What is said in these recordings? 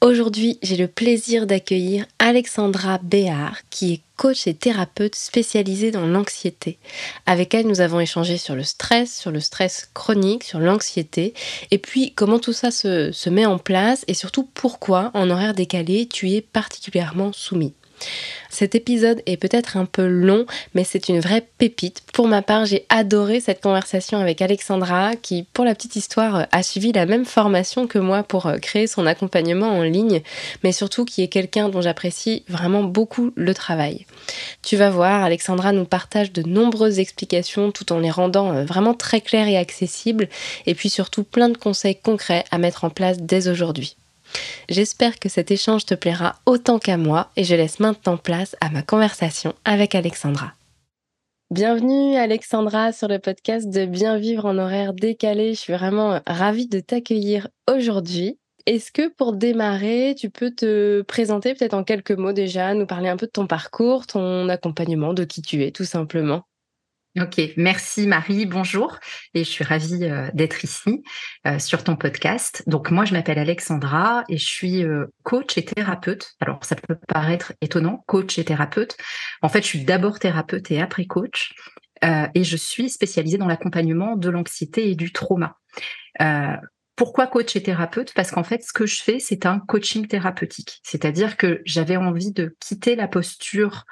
Aujourd'hui, j'ai le plaisir d'accueillir Alexandra Béard, qui est coach et thérapeute spécialisée dans l'anxiété. Avec elle, nous avons échangé sur le stress, sur le stress chronique, sur l'anxiété, et puis comment tout ça se, met en place, et surtout pourquoi, en horaire décalé, tu es particulièrement soumis. Cet épisode est peut-être un peu long, mais c'est une vraie pépite. Pour ma part, j'ai adoré cette conversation avec Alexandra, qui, pour la petite histoire, a suivi la même formation que moi pour euh, créer son accompagnement en ligne, mais surtout qui est quelqu'un dont j'apprécie vraiment beaucoup le travail. Tu vas voir, Alexandra nous partage de nombreuses explications tout en les rendant euh, vraiment très claires et accessibles, et puis surtout plein de conseils concrets à mettre en place dès aujourd'hui. J'espère que cet échange te plaira autant qu'à moi et je laisse maintenant place à ma conversation avec Alexandra. Bienvenue Alexandra sur le podcast de Bien vivre en horaire décalé. Je suis vraiment ravie de t'accueillir aujourd'hui. Est-ce que pour démarrer, tu peux te présenter peut-être en quelques mots déjà, nous parler un peu de ton parcours, ton accompagnement, de qui tu es tout simplement? Ok, merci Marie, bonjour et je suis ravie euh, d'être ici euh, sur ton podcast. Donc moi je m'appelle Alexandra et je suis euh, coach et thérapeute. Alors ça peut paraître étonnant, coach et thérapeute. En fait je suis d'abord thérapeute et après coach et je suis spécialisée dans l'accompagnement de l'anxiété et du trauma. Pourquoi coach et thérapeute? Parce qu'en fait, ce que je fais, c'est un coaching thérapeutique. C'est-à-dire que j'avais envie de quitter la posture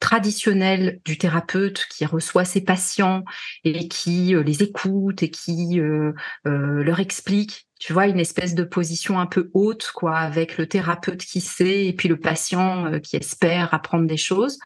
traditionnel du thérapeute qui reçoit ses patients et qui euh, les écoute et qui euh, euh, leur explique tu vois une espèce de position un peu haute quoi avec le thérapeute qui sait et puis le patient qui espère apprendre des choses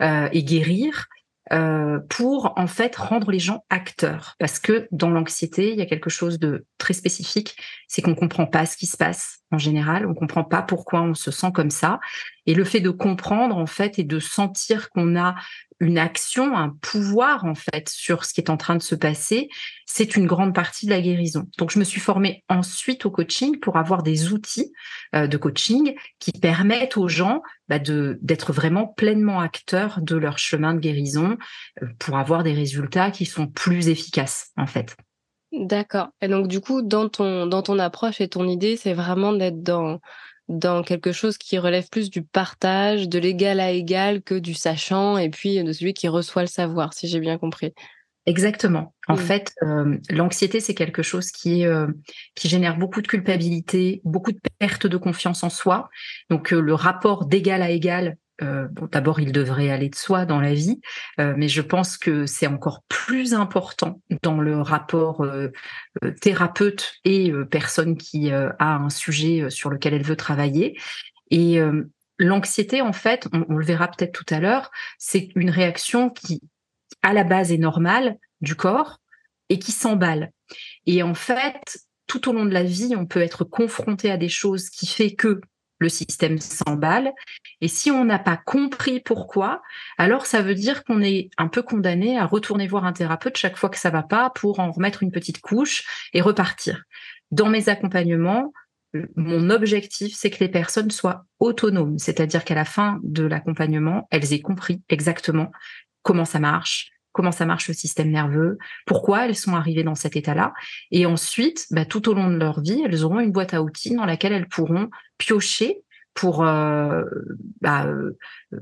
et guérir euh, pour en fait rendre les gens acteurs. Parce que dans l'anxiété, il y a quelque chose de très spécifique, c'est qu'on comprend pas ce qui se passe en général, on comprend pas pourquoi on se sent comme ça. Et le fait de comprendre en fait et de sentir qu'on a une action, un pouvoir en fait sur ce qui est en train de se passer, c'est une grande partie de la guérison. Donc je me suis formée ensuite au coaching pour avoir des outils euh, de coaching qui permettent aux gens bah, d'être vraiment pleinement acteurs de leur chemin de guérison euh, pour avoir des résultats qui sont plus efficaces en fait. D'accord. Et donc du coup, dans ton dans ton approche et ton idée, c'est vraiment d'être dans dans quelque chose qui relève plus du partage, de l'égal à égal que du sachant et puis de celui qui reçoit le savoir, si j'ai bien compris. Exactement. En mmh. fait, euh, l'anxiété, c'est quelque chose qui, euh, qui génère beaucoup de culpabilité, beaucoup de perte de confiance en soi. Donc, euh, le rapport d'égal à égal euh, d'abord, il devrait aller de soi dans la vie, euh, mais je pense que c'est encore plus important dans le rapport euh, thérapeute et personne qui a un sujet sur lequel elle veut travailler. Et l'anxiété, en fait, on, le verra peut-être tout à l'heure, c'est une réaction qui, à la base, est normale du corps et qui s'emballe. Et en fait, tout au long de la vie, on peut être confronté à des choses qui fait que le système s'emballe. Et si on n'a pas compris pourquoi, alors ça veut dire qu'on est un peu condamné à retourner voir un thérapeute chaque fois que ça va pas pour en remettre une petite couche et repartir. Dans mes accompagnements, mon objectif, c'est que les personnes soient autonomes, c'est-à-dire qu'à la fin de l'accompagnement, elles aient compris exactement comment ça marche, comment ça marche le système nerveux, pourquoi elles sont arrivées dans cet état-là. Et ensuite, bah, tout au long de leur vie, elles auront une boîte à outils dans laquelle elles pourront piocher pour euh, bah, euh,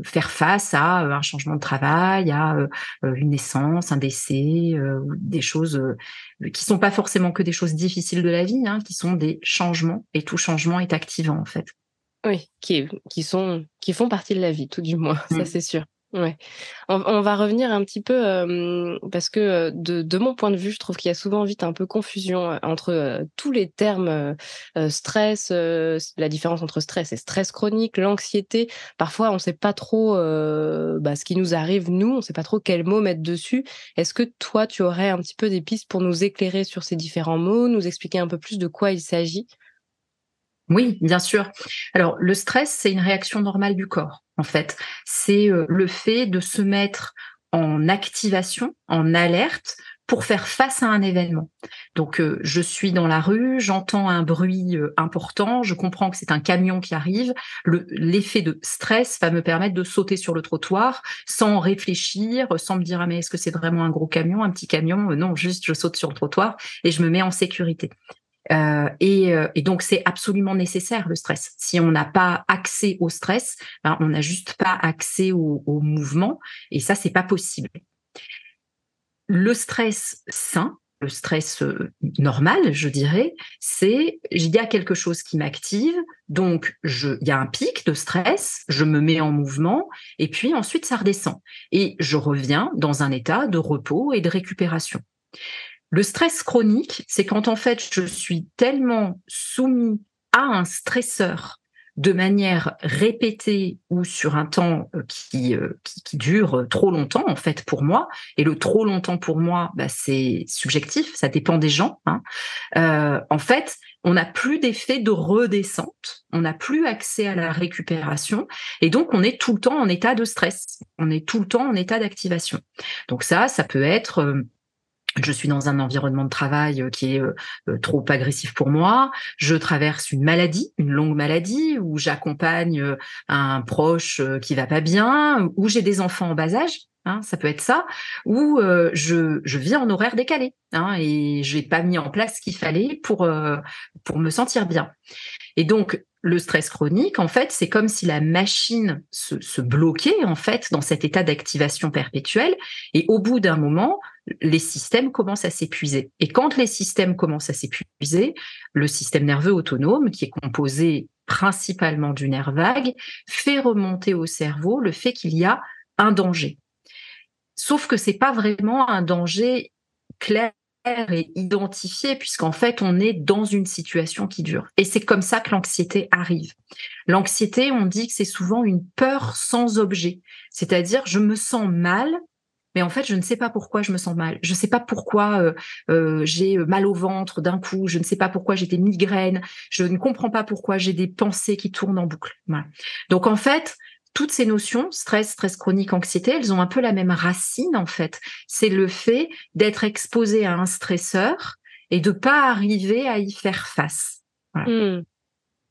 faire face à euh, un changement de travail, à une naissance, un décès, des choses qui sont pas forcément que des choses difficiles de la vie, hein, qui sont des changements et tout changement est activant en fait. Oui, qui, qui sont qui font partie de la vie, tout du moins, ça mmh. c'est sûr. Ouais. On, va revenir un petit peu parce que de, mon point de vue, je trouve qu'il y a souvent vite un peu confusion entre tous les termes stress, la différence entre stress et stress chronique, l'anxiété. Parfois, on ne sait pas trop bah, ce qui nous arrive nous, on ne sait pas trop quel mot mettre dessus. Est-ce que toi, tu aurais un petit peu des pistes pour nous éclairer sur ces différents mots, nous expliquer un peu plus de quoi il s'agit? Oui, bien sûr. Alors, le stress, c'est une réaction normale du corps, en fait. C'est euh, le fait de se mettre en activation, en alerte, pour faire face à un événement. Donc, euh, je suis dans la rue, j'entends un bruit euh, important, je comprends que c'est un camion qui arrive. L'effet de stress va me permettre de sauter sur le trottoir sans réfléchir, sans me dire ah mais est-ce que c'est vraiment un gros camion, un petit camion? Non, juste je saute sur le trottoir et je me mets en sécurité. Euh, euh, et, donc, c'est absolument nécessaire le stress. Si on n'a pas accès au stress, ben, on n'a juste pas accès au, mouvement, et ça, c'est pas possible. Le stress sain, le stress euh, normal, je dirais, c'est il y a quelque chose qui m'active, donc il y a un pic de stress, je me mets en mouvement, et puis ensuite ça redescend, et je reviens dans un état de repos et de récupération. Le stress chronique, c'est quand en fait je suis tellement soumis à un stresseur de manière répétée ou sur un temps euh, euh, qui, qui, dure trop longtemps en fait pour moi. Et le trop longtemps pour moi, bah, c'est subjectif, ça dépend des gens. Hein. Euh, en fait, on n'a plus d'effet de redescente, on n'a plus accès à la récupération, et donc on est tout le temps en état de stress, on est tout le temps en état d'activation. Donc ça, ça peut être je suis dans un environnement de travail euh, qui est euh, euh, trop agressif pour moi, je traverse une maladie, une longue maladie, où j'accompagne un proche qui va pas bien, ou j'ai des enfants en bas âge, hein, ça peut être ça, ou je, je vis en horaire décalé, hein, et j'ai pas mis en place ce qu'il fallait pour, pour me sentir bien. Et donc, le stress chronique, en fait, c'est comme si la machine se, se bloquait, en fait, dans cet état d'activation perpétuelle. Et au bout d'un moment, les systèmes commencent à s'épuiser. Et quand les systèmes commencent à s'épuiser, le système nerveux autonome, qui est composé principalement du nerf vague, fait remonter au cerveau le fait qu'il y a un danger. Sauf que c'est pas vraiment un danger clair et identifié puisqu'en fait on est dans une situation qui dure. Et c'est comme ça que l'anxiété arrive. L'anxiété, on dit que c'est souvent une peur sans objet, c'est-à-dire je me sens mal mais en fait, je ne sais pas pourquoi je me sens mal. Je ne sais pas pourquoi euh, euh, j'ai mal au ventre d'un coup. Je ne sais pas pourquoi j'ai des migraines. Je ne comprends pas pourquoi j'ai des pensées qui tournent en boucle. Donc en fait, toutes ces notions, stress, stress chronique, anxiété, elles ont un peu la même racine en fait. C'est le fait d'être exposé à un stresseur et de pas arriver à y faire face. Mmh.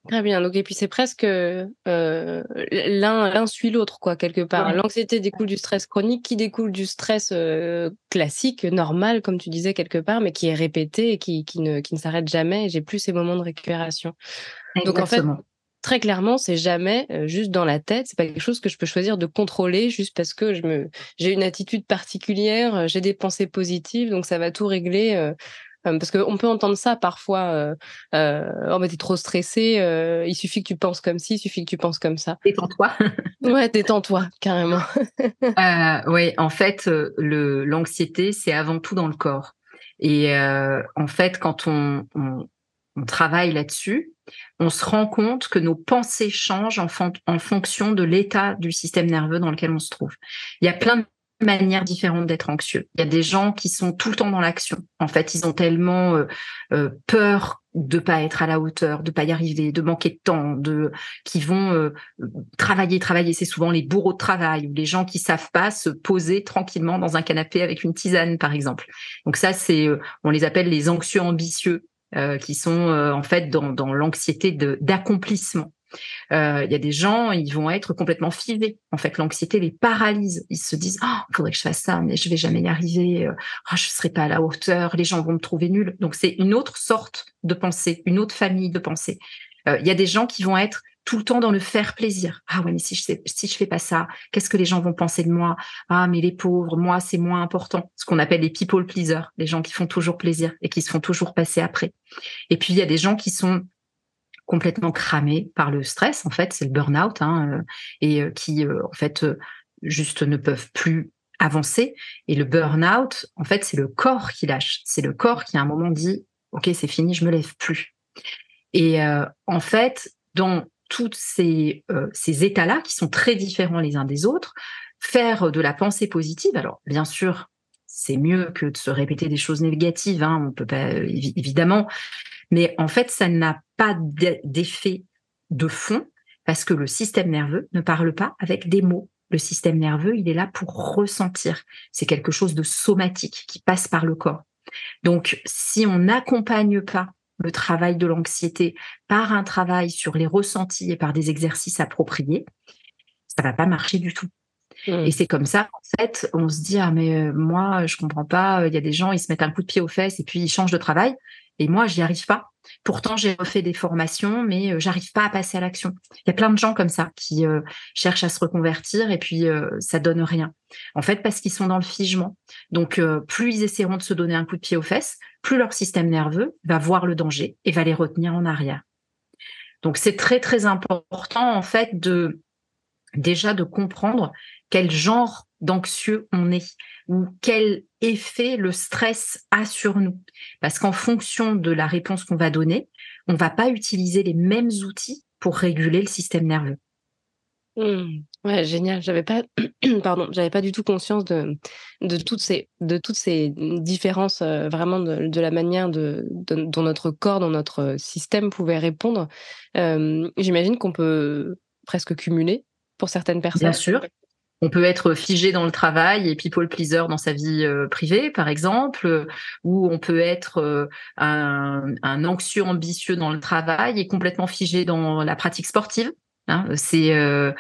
Très bien. Donc, et puis c'est presque euh, l'un suit l'autre, quoi, quelque part. L'anxiété découle du stress chronique, qui découle du stress euh, classique, normal, comme tu disais quelque part, mais qui est répété et qui, qui ne, qui ne s'arrête jamais. Et j'ai plus ces moments de récupération. Donc en fait, très clairement, c'est jamais euh, juste dans la tête. C'est pas quelque chose que je peux choisir de contrôler juste parce que je me j'ai une attitude particulière, j'ai des pensées positives, donc ça va tout régler parce qu'on peut entendre ça parfois. Euh, euh, oh, mais t'es trop stressé. Euh, il suffit que tu penses comme ci, il suffit que tu penses comme ça. Détends-toi. ouais, détends-toi, carrément. oui, en fait, l'anxiété, c'est avant tout dans le corps. Et en fait, quand on, on, on travaille là-dessus, on se rend compte que nos pensées changent en, en fonction de l'état du système nerveux dans lequel on se trouve. Il y a plein de manière différente d'être anxieux. Il y a des gens qui sont tout le temps dans l'action. En fait, ils ont tellement euh, euh, peur de pas être à la hauteur, de pas y arriver, de manquer de temps, de qui vont euh, travailler, travailler. C'est souvent les bourreaux de travail ou les gens qui savent pas se poser tranquillement dans un canapé avec une tisane, par exemple. Donc ça, c'est, on les appelle les anxieux ambitieux, qui sont en fait dans, dans l'anxiété d'accomplissement. Euh, il y a des gens, ils vont être complètement fivés. En fait, l'anxiété les paralyse. Ils se disent, oh, il faudrait que je fasse ça, mais je vais jamais y arriver. Oh, je serai pas à la hauteur. Les gens vont me trouver nul. Donc, c'est une autre sorte de pensée, une autre famille de pensée. Euh, il y a des gens qui vont être tout le temps dans le faire plaisir. Ah ouais, mais si je si je fais pas ça, qu'est-ce que les gens vont penser de moi? Ah mais les pauvres, moi c'est moins important. Ce qu'on appelle les people pleasers, les gens qui font toujours plaisir et qui se font toujours passer après. Et puis il y a des gens qui sont complètement cramé par le stress. En fait, c'est le burn-out hein, euh, et euh, qui, euh, en fait, juste ne peuvent plus avancer. Et le burn-out, en fait, c'est le corps qui lâche. C'est le corps qui à un moment dit, OK, c'est fini, je me lève plus. Et euh, en fait, dans tous ces, euh, ces états-là, qui sont très différents les uns des autres, faire de la pensée positive, alors bien sûr, c'est mieux que de se répéter des choses négatives, hein, on peut pas, évidemment, mais en fait, ça n'a pas d'effet de fond parce que le système nerveux ne parle pas avec des mots. Le système nerveux, il est là pour ressentir. C'est quelque chose de somatique qui passe par le corps. Donc, si on n'accompagne pas le travail de l'anxiété par un travail sur les ressentis et par des exercices appropriés, ça va pas marcher du tout. Et c'est comme ça, en fait, on se dit ah mais euh, moi je comprends pas. Il y a des gens, ils se mettent un coup de pied aux fesses et puis ils changent de travail. Et moi, j'y arrive pas. Pourtant, j'ai refait des formations, mais euh, j'arrive pas à passer à l'action. Il y a plein de gens comme ça qui euh, cherchent à se reconvertir et puis euh, ça donne rien. En fait, parce qu'ils sont dans le figement. Donc, plus ils essaieront de se donner un coup de pied aux fesses, plus leur système nerveux va voir le danger et va les retenir en arrière. Donc, c'est très très important en fait de déjà de comprendre quel genre d'anxieux on est ou quel effet le stress a sur nous. Parce qu'en fonction de la réponse qu'on va donner, on va pas utiliser les mêmes outils pour réguler le système nerveux. Mmh. Ouais, génial. J'avais pas, pardon, j'avais pas du tout conscience de, de toutes ces, de toutes ces différences euh, vraiment de, la manière de, dont notre corps, dont notre système pouvait répondre. Euh, j'imagine qu'on peut presque cumuler pour certaines personnes. Bien sûr. On peut être figé dans le travail et people pleaser dans sa vie euh, privée, par exemple, ou on peut être euh, un, anxieux ambitieux dans le travail et complètement figé dans la pratique sportive. Hein. C'est euh,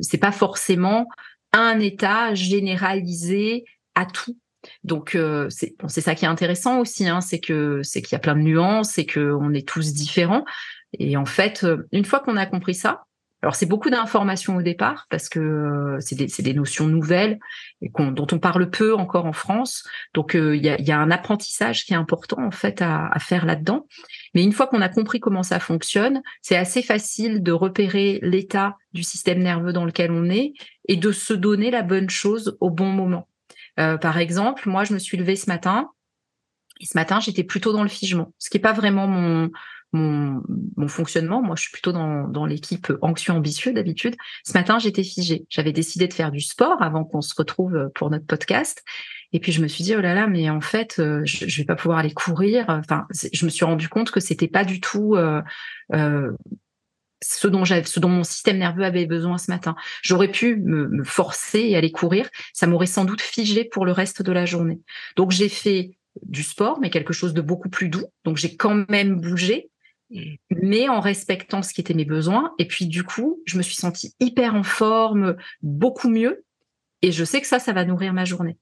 c'est pas forcément un état généralisé à tout. Donc c'est c'est ça qui est intéressant aussi, hein, c'est que c'est qu'il y a plein de nuances et que on est tous différents. Et en fait, une fois qu'on a compris ça, alors c'est beaucoup d'informations au départ parce que euh, c'est des, des, notions nouvelles et dont on parle peu encore en France. Donc euh, il y, a, y, a, un apprentissage qui est important en fait à, à faire là-dedans. Mais une fois qu'on a compris comment ça fonctionne, c'est assez facile de repérer l'état du système nerveux dans lequel on est et de se donner la bonne chose au bon moment. Euh, par exemple, moi je me suis levée ce matin et ce matin j'étais plutôt dans le figement, ce qui est pas vraiment mon mon, mon, fonctionnement. Moi, je suis plutôt dans, dans l'équipe anxieux-ambitieux d'habitude. Ce matin, j'étais figée. J'avais décidé de faire du sport avant qu'on se retrouve pour notre podcast. Et puis, je me suis dit, oh là là, mais en fait, euh, je, je vais pas pouvoir aller courir. Enfin, je me suis rendu compte que c'était pas du tout euh, euh, ce dont j'avais, ce dont mon système nerveux avait besoin ce matin. J'aurais pu me, forcer et aller courir. Ça m'aurait sans doute figé pour le reste de la journée. Donc, j'ai fait du sport, mais quelque chose de beaucoup plus doux. Donc, j'ai quand même bougé, mais en respectant ce qui était mes besoins. Et puis du coup, je me suis sentie hyper en forme, beaucoup mieux. Et je sais que ça, ça va nourrir ma journée.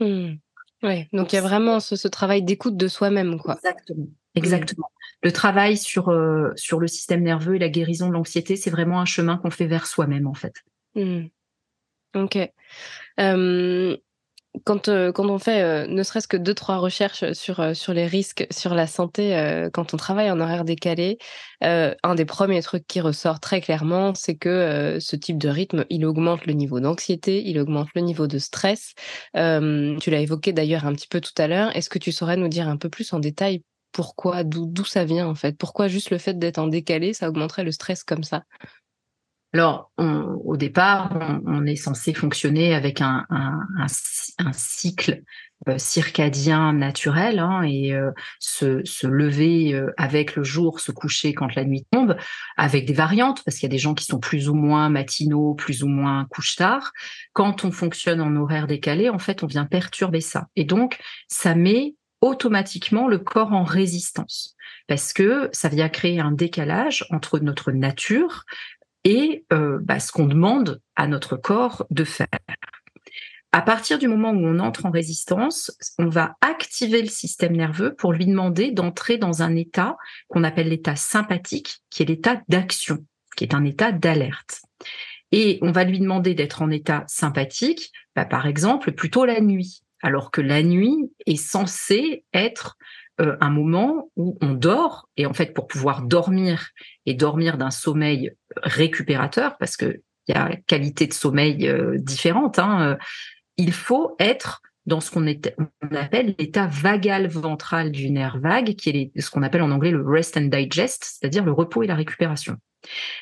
Mmh. Ouais, donc il y a vraiment ce, travail d'écoute de soi-même, quoi. Exactement. Exactement. Le travail sur, euh, sur le système nerveux et la guérison de l'anxiété, c'est vraiment un chemin qu'on fait vers soi-même, en fait. Mmh. Ok quand, euh, quand on fait euh, ne serait-ce que deux, trois recherches sur, euh, sur les risques sur la santé quand on travaille en horaire décalé, un des premiers trucs qui ressort très clairement, c'est que ce type de rythme, il augmente le niveau d'anxiété, il augmente le niveau de stress. tu l'as évoqué d'ailleurs un petit peu tout à l'heure. Est-ce que tu saurais nous dire un peu plus en détail pourquoi, d'où ça vient en fait? Pourquoi juste le fait d'être en décalé, ça augmenterait le stress comme ça? Alors, au départ, on, est censé fonctionner avec un, cycle euh, circadien naturel hein, et euh, se, lever euh, avec le jour, se coucher quand la nuit tombe, avec des variantes, parce qu'il y a des gens qui sont plus ou moins matinaux, plus ou moins couche-tard. Quand on fonctionne en horaire décalé, en fait, on vient perturber ça. Et donc, ça met automatiquement le corps en résistance parce que ça vient créer un décalage entre notre nature, et euh, bah, ce qu'on demande à notre corps de faire. À partir du moment où on entre en résistance, on va activer le système nerveux pour lui demander d'entrer dans un état qu'on appelle l'état sympathique, qui est l'état d'action, qui est un état d'alerte. Et on va lui demander d'être en état sympathique, bah, par exemple, plutôt la nuit, alors que la nuit est censée être euh, un moment où on dort, et en fait, pour pouvoir dormir et dormir d'un sommeil récupérateur, parce que il y a qualité de sommeil différente. Hein. Il faut être dans ce qu'on appelle l'état vagal ventral du nerf vague, qui est ce qu'on appelle en anglais le rest and digest, c'est-à-dire le repos et la récupération.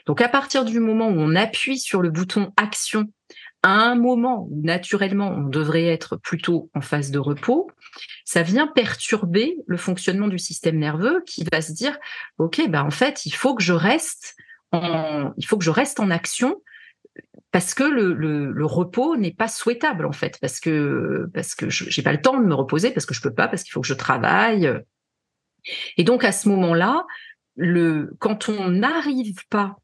Donc à partir du moment où on appuie sur le bouton action, à un moment où naturellement on devrait être plutôt en phase de repos, ça vient perturber le fonctionnement du système nerveux qui va se dire ok ben en fait il faut que je reste en il faut que je reste en action parce que le, repos n'est pas souhaitable en fait, parce que parce que j'ai pas le temps de me reposer, parce que je peux pas, parce qu'il faut que je travaille. Et donc à ce moment-là, le quand on n'arrive pas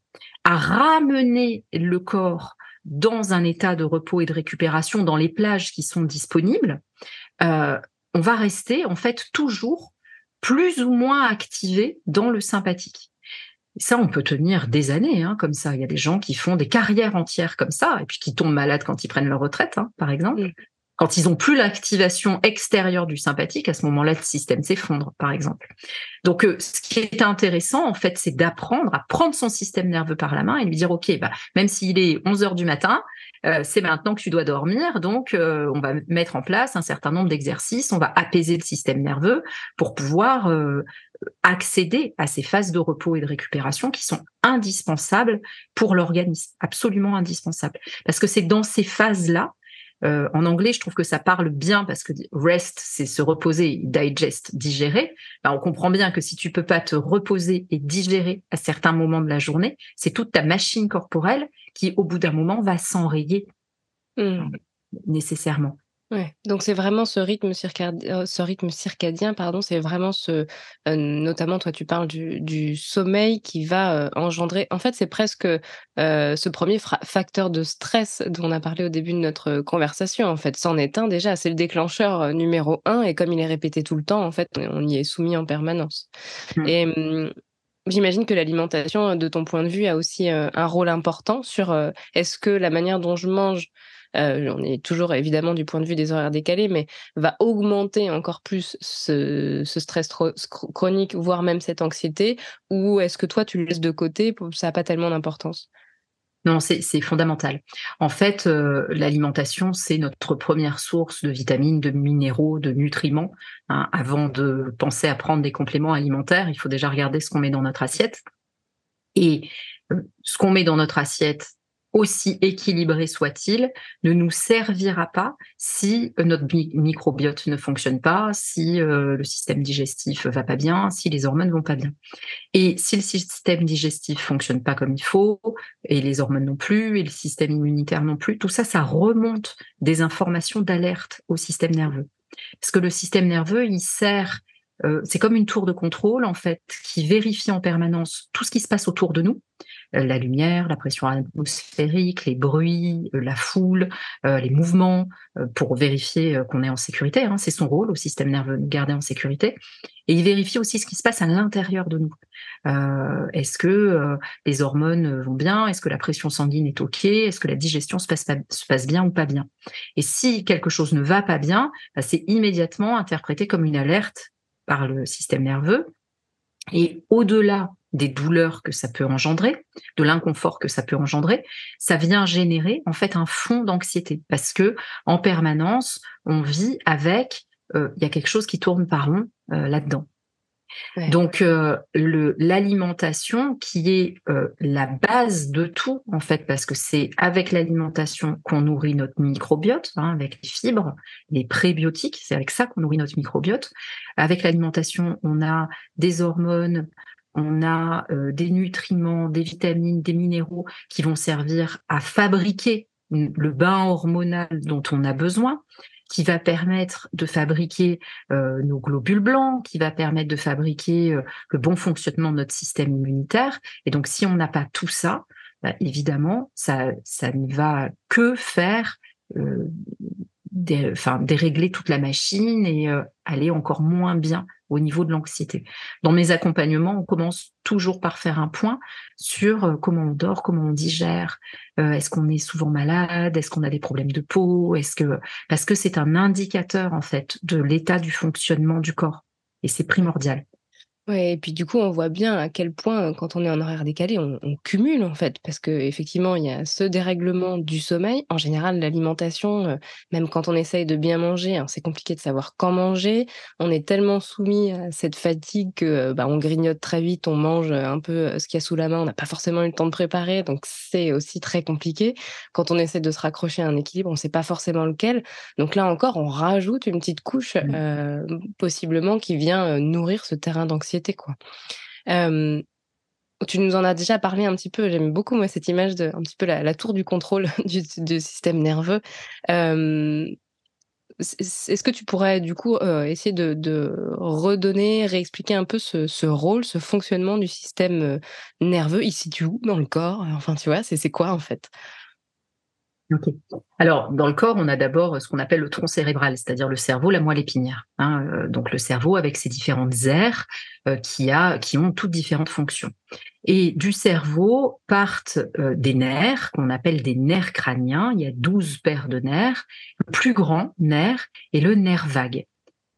à ramener le corps dans un état de repos et de récupération dans les plages qui sont disponibles, euh, on va rester en fait toujours plus ou moins activé dans le sympathique ça, on peut tenir des années hein, comme ça. Il y a des gens qui font des carrières entières comme ça, et puis qui tombent malades quand ils prennent leur retraite, hein, par exemple. Quand ils ont plus l'activation extérieure du sympathique, à ce moment-là, le système s'effondre, par exemple. Donc, euh, ce qui est intéressant, en fait, c'est d'apprendre à prendre son système nerveux par la main et lui dire, OK, bah, même s'il est 11 heures du matin, euh, c'est maintenant que tu dois dormir. Donc, euh, on va mettre en place un certain nombre d'exercices, on va apaiser le système nerveux pour pouvoir accéder à ces phases de repos et de récupération qui sont indispensables pour l'organisme, absolument indispensables. Parce que c'est dans ces phases-là, euh, en anglais, je trouve que ça parle bien parce que rest, c'est se reposer, digest, digérer. Ben, on comprend bien que si tu peux pas te reposer et digérer à certains moments de la journée, c'est toute ta machine corporelle qui, au bout d'un moment, va s'enrayer mmh. nécessairement. Ouais, donc c'est vraiment ce rythme circadien, euh, ce rythme circadien, pardon, c'est vraiment ce, euh, notamment toi tu parles du, sommeil qui va euh, engendrer. En fait, c'est presque ce premier facteur de stress dont on a parlé au début de notre conversation. En fait, c'en est un déjà, c'est le déclencheur numéro un, et comme il est répété tout le temps, en fait, on y est soumis en permanence. Mmh. Et mmh, J'imagine que l'alimentation, de ton point de vue, a aussi un rôle important sur est-ce que la manière dont je mange euh, on est toujours évidemment du point de vue des horaires décalés, mais va augmenter encore plus ce, stress chronique, voire même cette anxiété, ou est-ce que toi tu le laisses de côté, ça n'a pas tellement d'importance? Non, c'est fondamental. En fait, euh, l'alimentation, c'est notre première source de vitamines, de minéraux, de nutriments. Hein. Avant de penser à prendre des compléments alimentaires, il faut déjà regarder ce qu'on met dans notre assiette. Et euh, ce qu'on met dans notre assiette, aussi équilibré soit-il, ne nous servira pas si euh, notre microbiote ne fonctionne pas, si euh, le système digestif va pas bien, si les hormones vont pas bien. Et si le système digestif fonctionne pas comme il faut, et les hormones non plus, et le système immunitaire non plus, tout ça, ça remonte des informations d'alerte au système nerveux. Parce que le système nerveux, il sert euh, c'est comme une tour de contrôle en fait qui vérifie en permanence tout ce qui se passe autour de nous, la lumière, la pression atmosphérique, les bruits, euh, la foule, les mouvements, pour vérifier qu'on est en sécurité. Hein. c'est son rôle au système nerveux de garder en sécurité. Et il vérifie aussi ce qui se passe à l'intérieur de nous. Est-ce que les hormones vont bien? Est-ce que la pression sanguine est ok? Est-ce que la digestion se passe, se passe, bien ou pas bien? Et si quelque chose ne va pas bien, bah, c'est immédiatement interprété comme une alerte par le système nerveux. Et au-delà des douleurs que ça peut engendrer, de l'inconfort que ça peut engendrer, ça vient générer en fait un fond d'anxiété parce que en permanence on vit avec euh, il y a quelque chose qui tourne par rond euh, là-dedans. Donc euh, l'alimentation qui est euh, la base de tout en fait parce que c'est avec l'alimentation qu'on nourrit notre microbiote hein, avec les fibres, les prébiotiques, c'est avec ça qu'on nourrit notre microbiote. Avec l'alimentation, on a des hormones, on a euh, des nutriments, des vitamines, des minéraux qui vont servir à fabriquer le bain hormonal dont on a besoin qui va permettre de fabriquer euh, nos globules blancs, qui va permettre de fabriquer euh, le bon fonctionnement de notre système immunitaire. Et donc, si on n'a pas tout ça, bah, évidemment, ça, ça ne va que faire enfin, dérégler toute la machine et aller encore moins bien au niveau de l'anxiété. Dans mes accompagnements, on commence toujours par faire un point sur euh, comment on dort, comment on digère, euh, est-ce qu'on est souvent malade, est-ce qu'on a des problèmes de peau, est-ce que parce que c'est un indicateur en fait de l'état du fonctionnement du corps et c'est primordial. Ouais et puis du coup, on voit bien à quel point, euh, quand on est en horaire décalé, on on cumule en fait. Parce qu'effectivement, il y a ce dérèglement du sommeil. En général, l'alimentation, heu, même quand on essaye de bien manger, hein, c'est compliqué de savoir quand manger. On est tellement soumis à cette fatigue que, bah, on grignote très vite, on mange, heu, un peu, heu, ce qu'il y a sous la main. On n'a pas forcément eu le temps de préparer, donc c'est aussi très compliqué. Quand on essaie de se raccrocher à un équilibre, on ne sait pas forcément lequel. Donc là encore, on rajoute une petite couche, Mmh. possiblement qui vient, nourrir ce terrain d'anxiété tu nous en as déjà parlé un petit peu, j'aime beaucoup moi cette image de un petit peu la tour du contrôle du système nerveux. Est-ce que tu pourrais du coup, heu, essayer de redonner, réexpliquer un peu ce rôle, ce fonctionnement du système, heu, nerveux? Il situe où dans le corps? Enfin, tu vois, c'est quoi en fait? Alors, dans le corps, on a d'abord ce qu'on appelle le tronc cérébral, c'est-à-dire le cerveau, la moelle épinière. Hein, euh, donc le cerveau avec ses différentes aires euh, qui ont toutes différentes fonctions. Et du cerveau partent euh, des nerfs qu'on appelle des nerfs crâniens. Il y a 12 paires de nerfs. Le plus grand nerf est le nerf vague.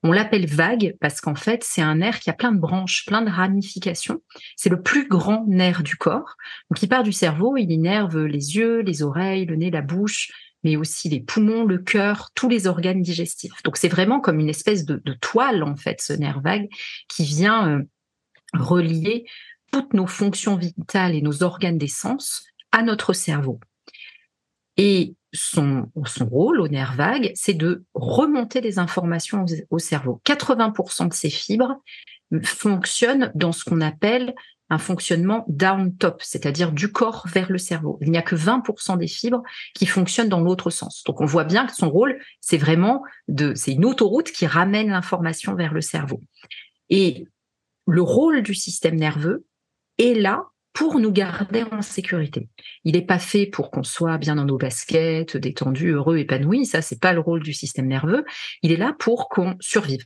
On l'appelle vague parce qu'en fait, c'est un nerf qui a plein de branches, plein de ramifications. C'est le plus grand nerf du corps. Donc, il part du cerveau, il innerve les yeux, les oreilles, le nez, la bouche, mais aussi les poumons, le cœur, tous les organes digestifs. Donc, c'est vraiment comme une espèce de, toile, en fait, ce nerf vague qui vient euh, relier toutes nos fonctions vitales et nos organes d'essence à notre cerveau. Et son, rôle au nerf vague, c'est de remonter des informations au, au cerveau. 80% de ces fibres fonctionnent dans ce qu'on appelle un fonctionnement down top, c'est-à-dire du corps vers le cerveau. Il n'y a que 20% des fibres qui fonctionnent dans l'autre sens. Donc on voit bien que son rôle, c'est vraiment de, c'est une autoroute qui ramène l'information vers le cerveau. Et le rôle du système nerveux est là pour nous garder en sécurité. Il n'est pas fait pour qu'on soit bien dans nos baskets, détendu, heureux, épanoui. Ça, c'est pas le rôle du système nerveux. Il est là pour qu'on survive.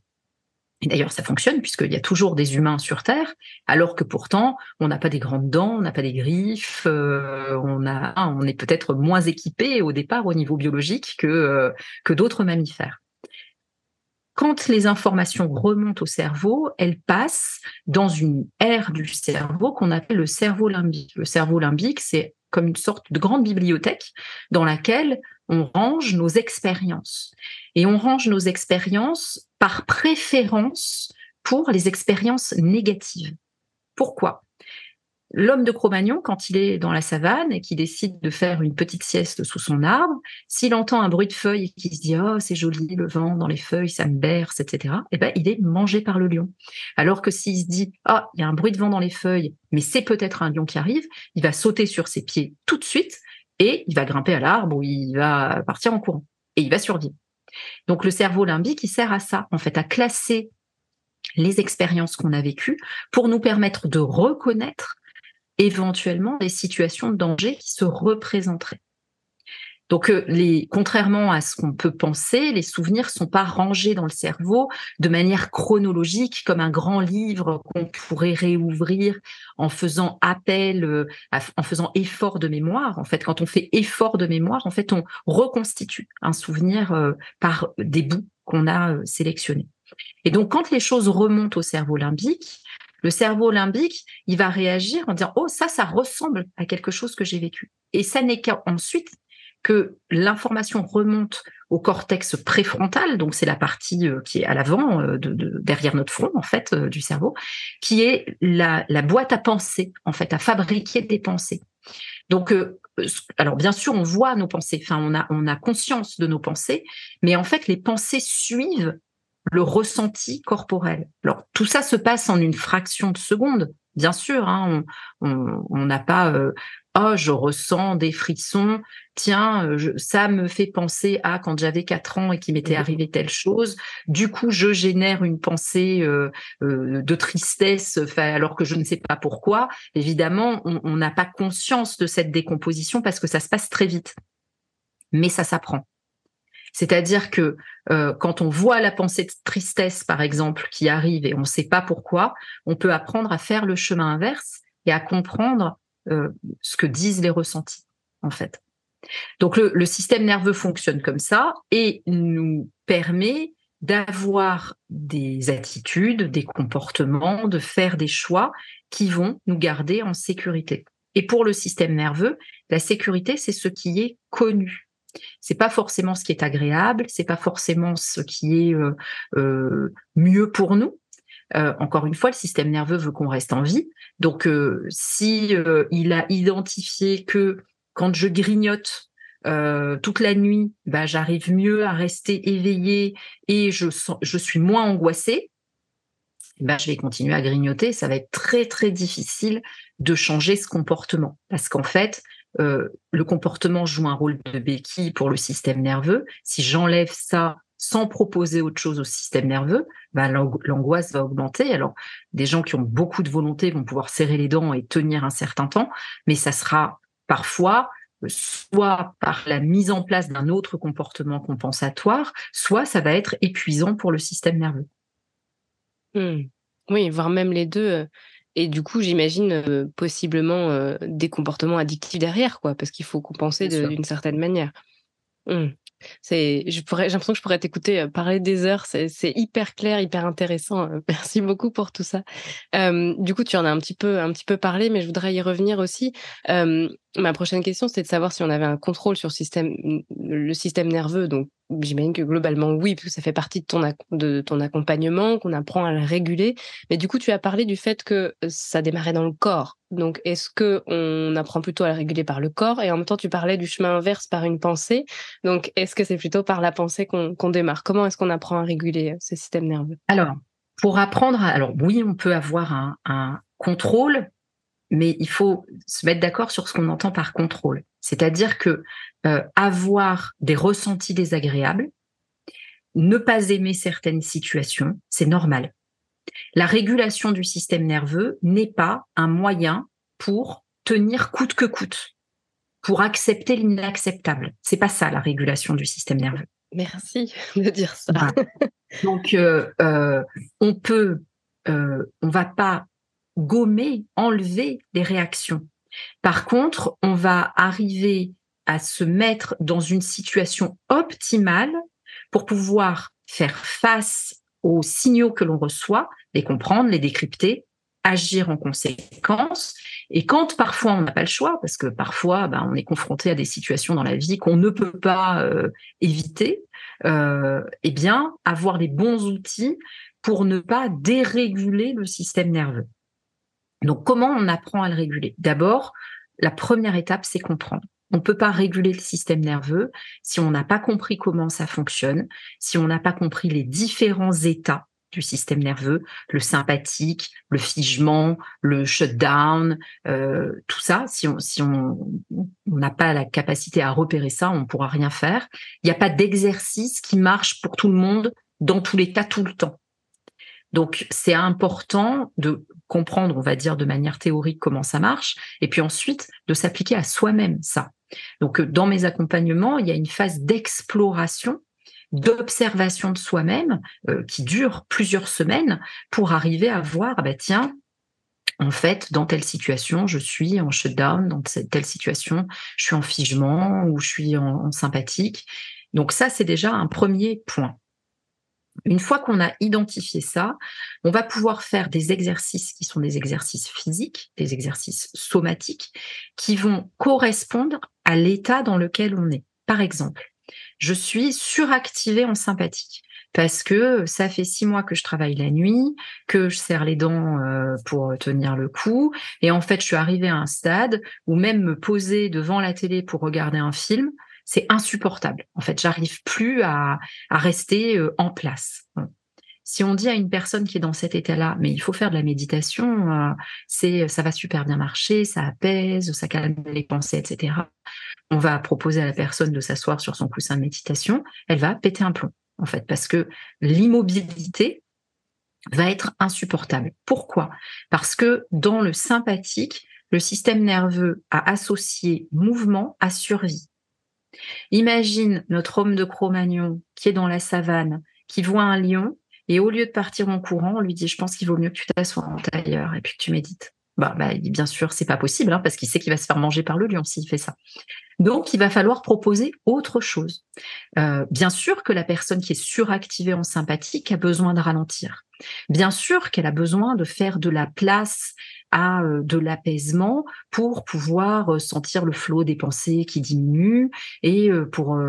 Et d'ailleurs, ça fonctionne puisqu'il y a toujours des humains sur Terre, alors que pourtant, on n'a pas des grandes dents, on n'a pas des griffes, euh, on, est peut-être moins équipé au départ au niveau biologique que, euh, que d'autres mammifères quand les informations remontent au cerveau, elles passent dans une aire du cerveau qu'on appelle le cerveau limbique. Le cerveau limbique, c'est comme une sorte de grande bibliothèque dans laquelle on range nos expériences. Et on range nos expériences par préférence pour les expériences négatives. Pourquoi? L'homme de Cro-Magnon, quand il est dans la savane et qu'il décide de faire une petite sieste sous son arbre, s'il entend un bruit de feuilles et qu'il se dit oh c'est joli le vent dans les feuilles, ça me berce, etc. Eh ben il est mangé par le lion. Alors que s'il se dit oh, il y a un bruit de vent dans les feuilles, mais c'est peut-être un lion qui arrive, il va sauter sur ses pieds tout de suite et il va grimper à l'arbre ou il va partir en courant et il va survivre. Donc le cerveau limbique il sert à ça en fait à classer les expériences qu'on a vécues pour nous permettre de reconnaître éventuellement des situations de danger qui se représenteraient. Donc, euh, les, contrairement à ce qu'on peut penser, les souvenirs sont pas rangés dans le cerveau de manière chronologique comme un grand livre qu'on pourrait réouvrir en faisant appel, euh, en faisant effort de mémoire. En fait, quand on fait effort de mémoire, en fait, on reconstitue un souvenir euh, par des bouts qu'on a sélectionnés. Et donc, quand les choses remontent au cerveau limbique, le cerveau limbique, il va réagir en disant, oh, ça, ça ressemble à quelque chose que j'ai vécu. Et ça n'est qu'ensuite que l'information remonte au cortex préfrontal, donc c'est la partie euh, qui est à l'avant, euh, de, de, derrière notre front en fait euh, du cerveau, qui est la, la, boîte à penser en fait, à fabriquer des pensées. Donc, alors bien sûr, on voit nos pensées, enfin on a on a conscience de nos pensées, mais en fait les pensées suivent le ressenti corporel. Alors tout ça se passe en une fraction de seconde, bien sûr. Hein, on n'a pas euh, oh je ressens des frissons. Tiens, euh, je, ça me fait penser à quand j'avais quatre ans et qu'il m'était mmh. arrivé telle chose. Du coup, je génère une pensée euh, euh, de tristesse, alors que je ne sais pas pourquoi. Évidemment, on n'a pas conscience de cette décomposition parce que ça se passe très vite. Mais ça s'apprend. C'est-à-dire que euh, quand on voit la pensée de tristesse, par exemple, qui arrive et on ne sait pas pourquoi, on peut apprendre à faire le chemin inverse et à comprendre euh, ce que disent les ressentis, en fait. Donc le, le, système nerveux fonctionne comme ça et nous permet d'avoir des attitudes, des comportements, de faire des choix qui vont nous garder en sécurité. Et pour le système nerveux, la sécurité, c'est ce qui est connu. C'est pas forcément ce qui est agréable, c'est pas forcément ce qui est euh, euh, mieux pour nous. Euh, encore une fois, le système nerveux veut qu'on reste en vie. Donc, si il a identifié que quand je grignote toute la nuit, bah, j'arrive mieux à rester éveillé et je, je suis moins angoissée, bah, je vais continuer à grignoter. Ça va être très très difficile de changer ce comportement parce qu'en fait, euh, le comportement joue un rôle de béquille pour le système nerveux. Si j'enlève ça sans proposer autre chose au système nerveux, bah, l'angoisse va augmenter. Alors, des gens qui ont beaucoup de volonté vont pouvoir serrer les dents et tenir un certain temps, mais ça sera parfois soit par la mise en place d'un autre comportement compensatoire, soit ça va être épuisant pour le système nerveux. Mmh. Oui, voire même les deux. Euh, et du coup, j'imagine euh, possiblement euh, des comportements addictifs derrière, quoi, parce qu'il faut compenser d'une certaine manière. Mmh. C'est, je pourrais, j'ai l'impression que je pourrais t'écouter parler des heures. C'est, hyper clair, hyper intéressant. Merci beaucoup pour tout ça. du coup, tu en as un petit peu, un petit peu parlé, mais je voudrais y revenir aussi. ma prochaine question, c'est de savoir si on avait un contrôle sur le système, le système nerveux, donc J'imagine que globalement, oui, parce que ça fait partie de ton, de ton accompagnement, qu'on apprend à le réguler. Mais du coup, tu as parlé du fait que ça démarrait dans le corps. Donc, est-ce qu'on apprend plutôt à le réguler par le corps Et en même temps, tu parlais du chemin inverse par une pensée. Donc, est-ce que c'est plutôt par la pensée qu'on démarre? Comment est-ce qu'on apprend à réguler ce système nerveux? Alors, pour apprendre, alors oui, on peut avoir un contrôle, mais il faut se mettre d'accord sur ce qu'on entend par contrôle. C'est-à-dire que euh, avoir des ressentis désagréables, ne pas aimer certaines situations, c'est normal. La régulation du système nerveux n'est pas un moyen pour tenir coûte que coûte, pour accepter l'inacceptable. C'est pas ça la régulation du système nerveux. Merci de dire ça. Donc euh, euh, on peut, on va pas gommer, enlever les réactions. Par contre, on va arriver à se mettre dans une situation optimale pour pouvoir faire face aux signaux que l'on reçoit, les comprendre, les décrypter, agir en conséquence. Et quand parfois on n'a pas le choix, parce que parfois ben, on est confronté à des situations dans la vie qu'on ne peut pas euh, éviter, euh, eh bien avoir les bons outils pour ne pas déréguler le système nerveux. Donc, comment on apprend à le réguler? D'abord, la première étape, c'est comprendre. On ne peut pas réguler le système nerveux si on n'a pas compris comment ça fonctionne, si on n'a pas compris les différents états du système nerveux, le sympathique, le figement, le shutdown, euh, tout ça. Si on si on n'a pas la capacité à repérer ça, on ne pourra rien faire. Il n'y a pas d'exercice qui marche pour tout le monde dans tous les cas tout le temps. Donc, c'est important de comprendre, on va dire, de manière théorique comment ça marche, et puis ensuite de s'appliquer à soi-même ça. Donc, euh, dans mes accompagnements, il y a une phase d'exploration d'observation de soi-même euh, qui dure plusieurs semaines pour arriver à voir, ah bah tiens, en fait, dans telle situation, je suis en shutdown, dans telle situation, je suis en figement ou je suis en sympathique. Donc ça, c'est déjà un premier point. Une fois qu'on a identifié ça, on va pouvoir faire des exercices qui sont des exercices physiques, des exercices somatiques, qui vont correspondre à l'état dans lequel on est. Par exemple, je suis suractivée en sympathique parce que ça fait six mois que je travaille la nuit, que je serre les dents euh, pour tenir le coup, et en fait, je suis arrivée à un stade où même me poser devant la télé pour regarder un film, c'est insupportable. En fait, j'arrive plus à, rester euh, en place. Si on dit à une personne qui est dans cet état-là, mais il faut faire de la méditation, euh, c'est ça va super bien marcher, ça apaise, ça calme les pensées, etc. On va proposer à la personne de s'asseoir sur son coussin de méditation, elle va péter un plomb, en fait, parce que l'immobilité va être insupportable. Pourquoi? Parce que dans le sympathique, le système nerveux a associé mouvement à survie. Imagine notre homme de Cro-Magnon qui est dans la savane, qui voit un lion, et au lieu de partir en courant, on lui dit, je pense qu'il vaut mieux que tu t'assoies en tailleur et puis que tu médites. Bah, bah bien sûr, c'est pas possible, hein, parce qu'il sait qu'il va se faire manger par le lion s'il fait ça. Donc, il va falloir proposer autre chose. Euh, bien sûr que la personne qui est suractivée en sympathique a besoin de ralentir. Bien sûr qu'elle a besoin de faire de la place à euh, de l'apaisement pour pouvoir euh, sentir le flot des pensées qui diminue et pour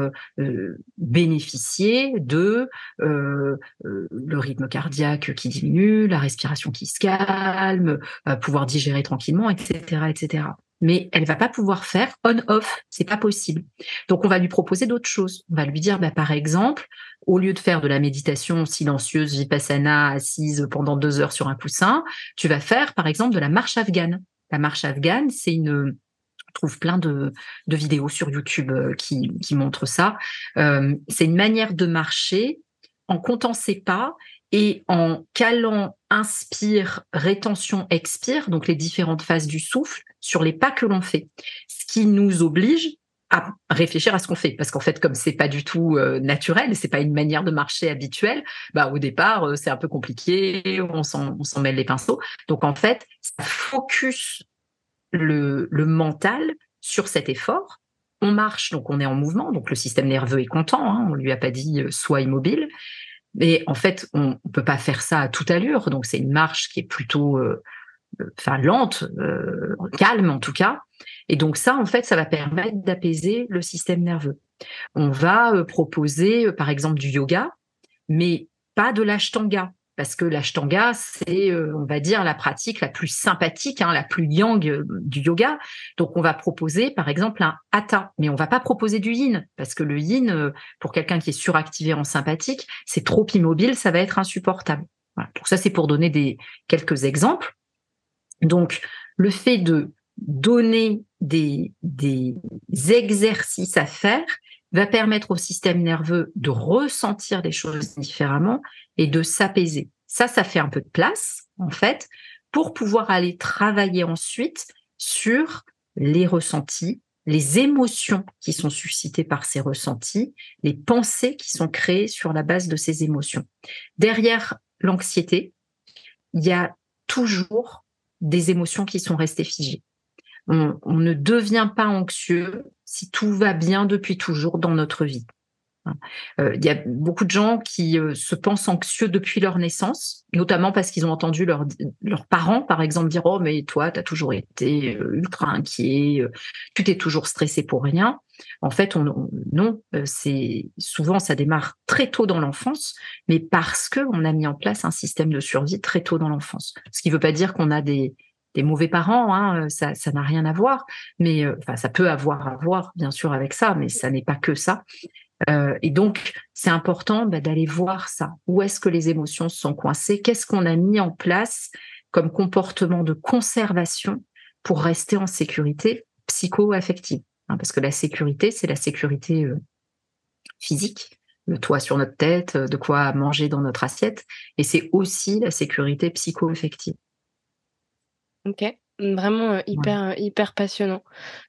bénéficier de le rythme cardiaque qui diminue, la respiration qui se calme, pouvoir digérer tranquillement, etc., etc mais elle va pas pouvoir faire on-off, c'est pas possible. Donc on va lui proposer d'autres choses. On va lui dire, bah, par exemple, au lieu de faire de la méditation silencieuse vipassana assise pendant deux heures sur un coussin, tu vas faire par exemple de la marche afghane. La marche afghane, c'est une trouve plein de, de, vidéos sur YouTube euh, qui, qui montrent ça. Euh, c'est une manière de marcher en comptant ses pas et en calant inspire, rétention, expire, donc les différentes phases du souffle, sur les pas que l'on fait. Ce qui nous oblige à réfléchir à ce qu'on fait parce qu'en fait comme c'est pas du tout euh, naturel c'est pas une manière de marcher habituelle bah au départ euh, c'est un peu compliqué on s'en on s'en mêle les pinceaux donc en fait ça focus le, le mental sur cet effort on marche donc on est en mouvement donc le système nerveux est content hein, on lui a pas dit euh, soit immobile mais en fait, on ne peut pas faire ça à toute allure. Donc, c'est une marche qui est plutôt euh, enfin, lente, euh, calme en tout cas. Et donc, ça, en fait, ça va permettre d'apaiser le système nerveux. On va euh, proposer, par exemple, du yoga, mais pas de l'ashtanga parce que l'ashtanga, c'est, euh, on va dire, la pratique la plus sympathique, hein, la plus yang euh, du yoga. Donc, on va proposer, par exemple, un hatha, mais on va pas proposer du yin, parce que le yin, euh, pour quelqu'un qui est suractivé en sympathique, c'est trop immobile, ça va être insupportable. Voilà. Donc ça, c'est pour donner des quelques exemples. Donc, le fait de donner des, exercices à faire va permettre au système nerveux de ressentir des choses différemment et de s'apaiser. Ça, ça fait un peu de place, en fait, pour pouvoir aller travailler ensuite sur les ressentis, les émotions qui sont suscitées par ces ressentis, les pensées qui sont créées sur la base de ces émotions. Derrière l'anxiété, il y a toujours des émotions qui sont restées figées. On, ne devient pas anxieux si tout va bien depuis toujours dans notre vie. Euh, il y a beaucoup de gens qui euh, se pensent anxieux depuis leur naissance, notamment parce qu'ils ont entendu leurs parents, par exemple, dire Oh, mais toi, tu as toujours été euh, ultra inquiet, tu t'es toujours stressé pour rien. En fait, on, non, c'est souvent ça démarre très tôt dans l'enfance, mais parce que on a mis en place un système de survie très tôt dans l'enfance. Ce qui ne veut pas dire qu'on a des, des mauvais parents, hein, ça n'a rien à voir, mais enfin ça peut avoir à voir bien sûr avec ça, mais ça n'est pas que ça. Euh, et donc, c'est important bah, d'aller voir ça. Où est-ce que les émotions sont coincées? Qu'est-ce qu'on a mis en place comme comportement de conservation pour rester en sécurité psycho-affective? Hein, Parce que la sécurité, c'est la sécurité euh, physique, le toit sur notre tête, de quoi manger dans notre assiette, et c'est aussi la sécurité psycho-affective. Ok. Vraiment hyper, hyper passionnant.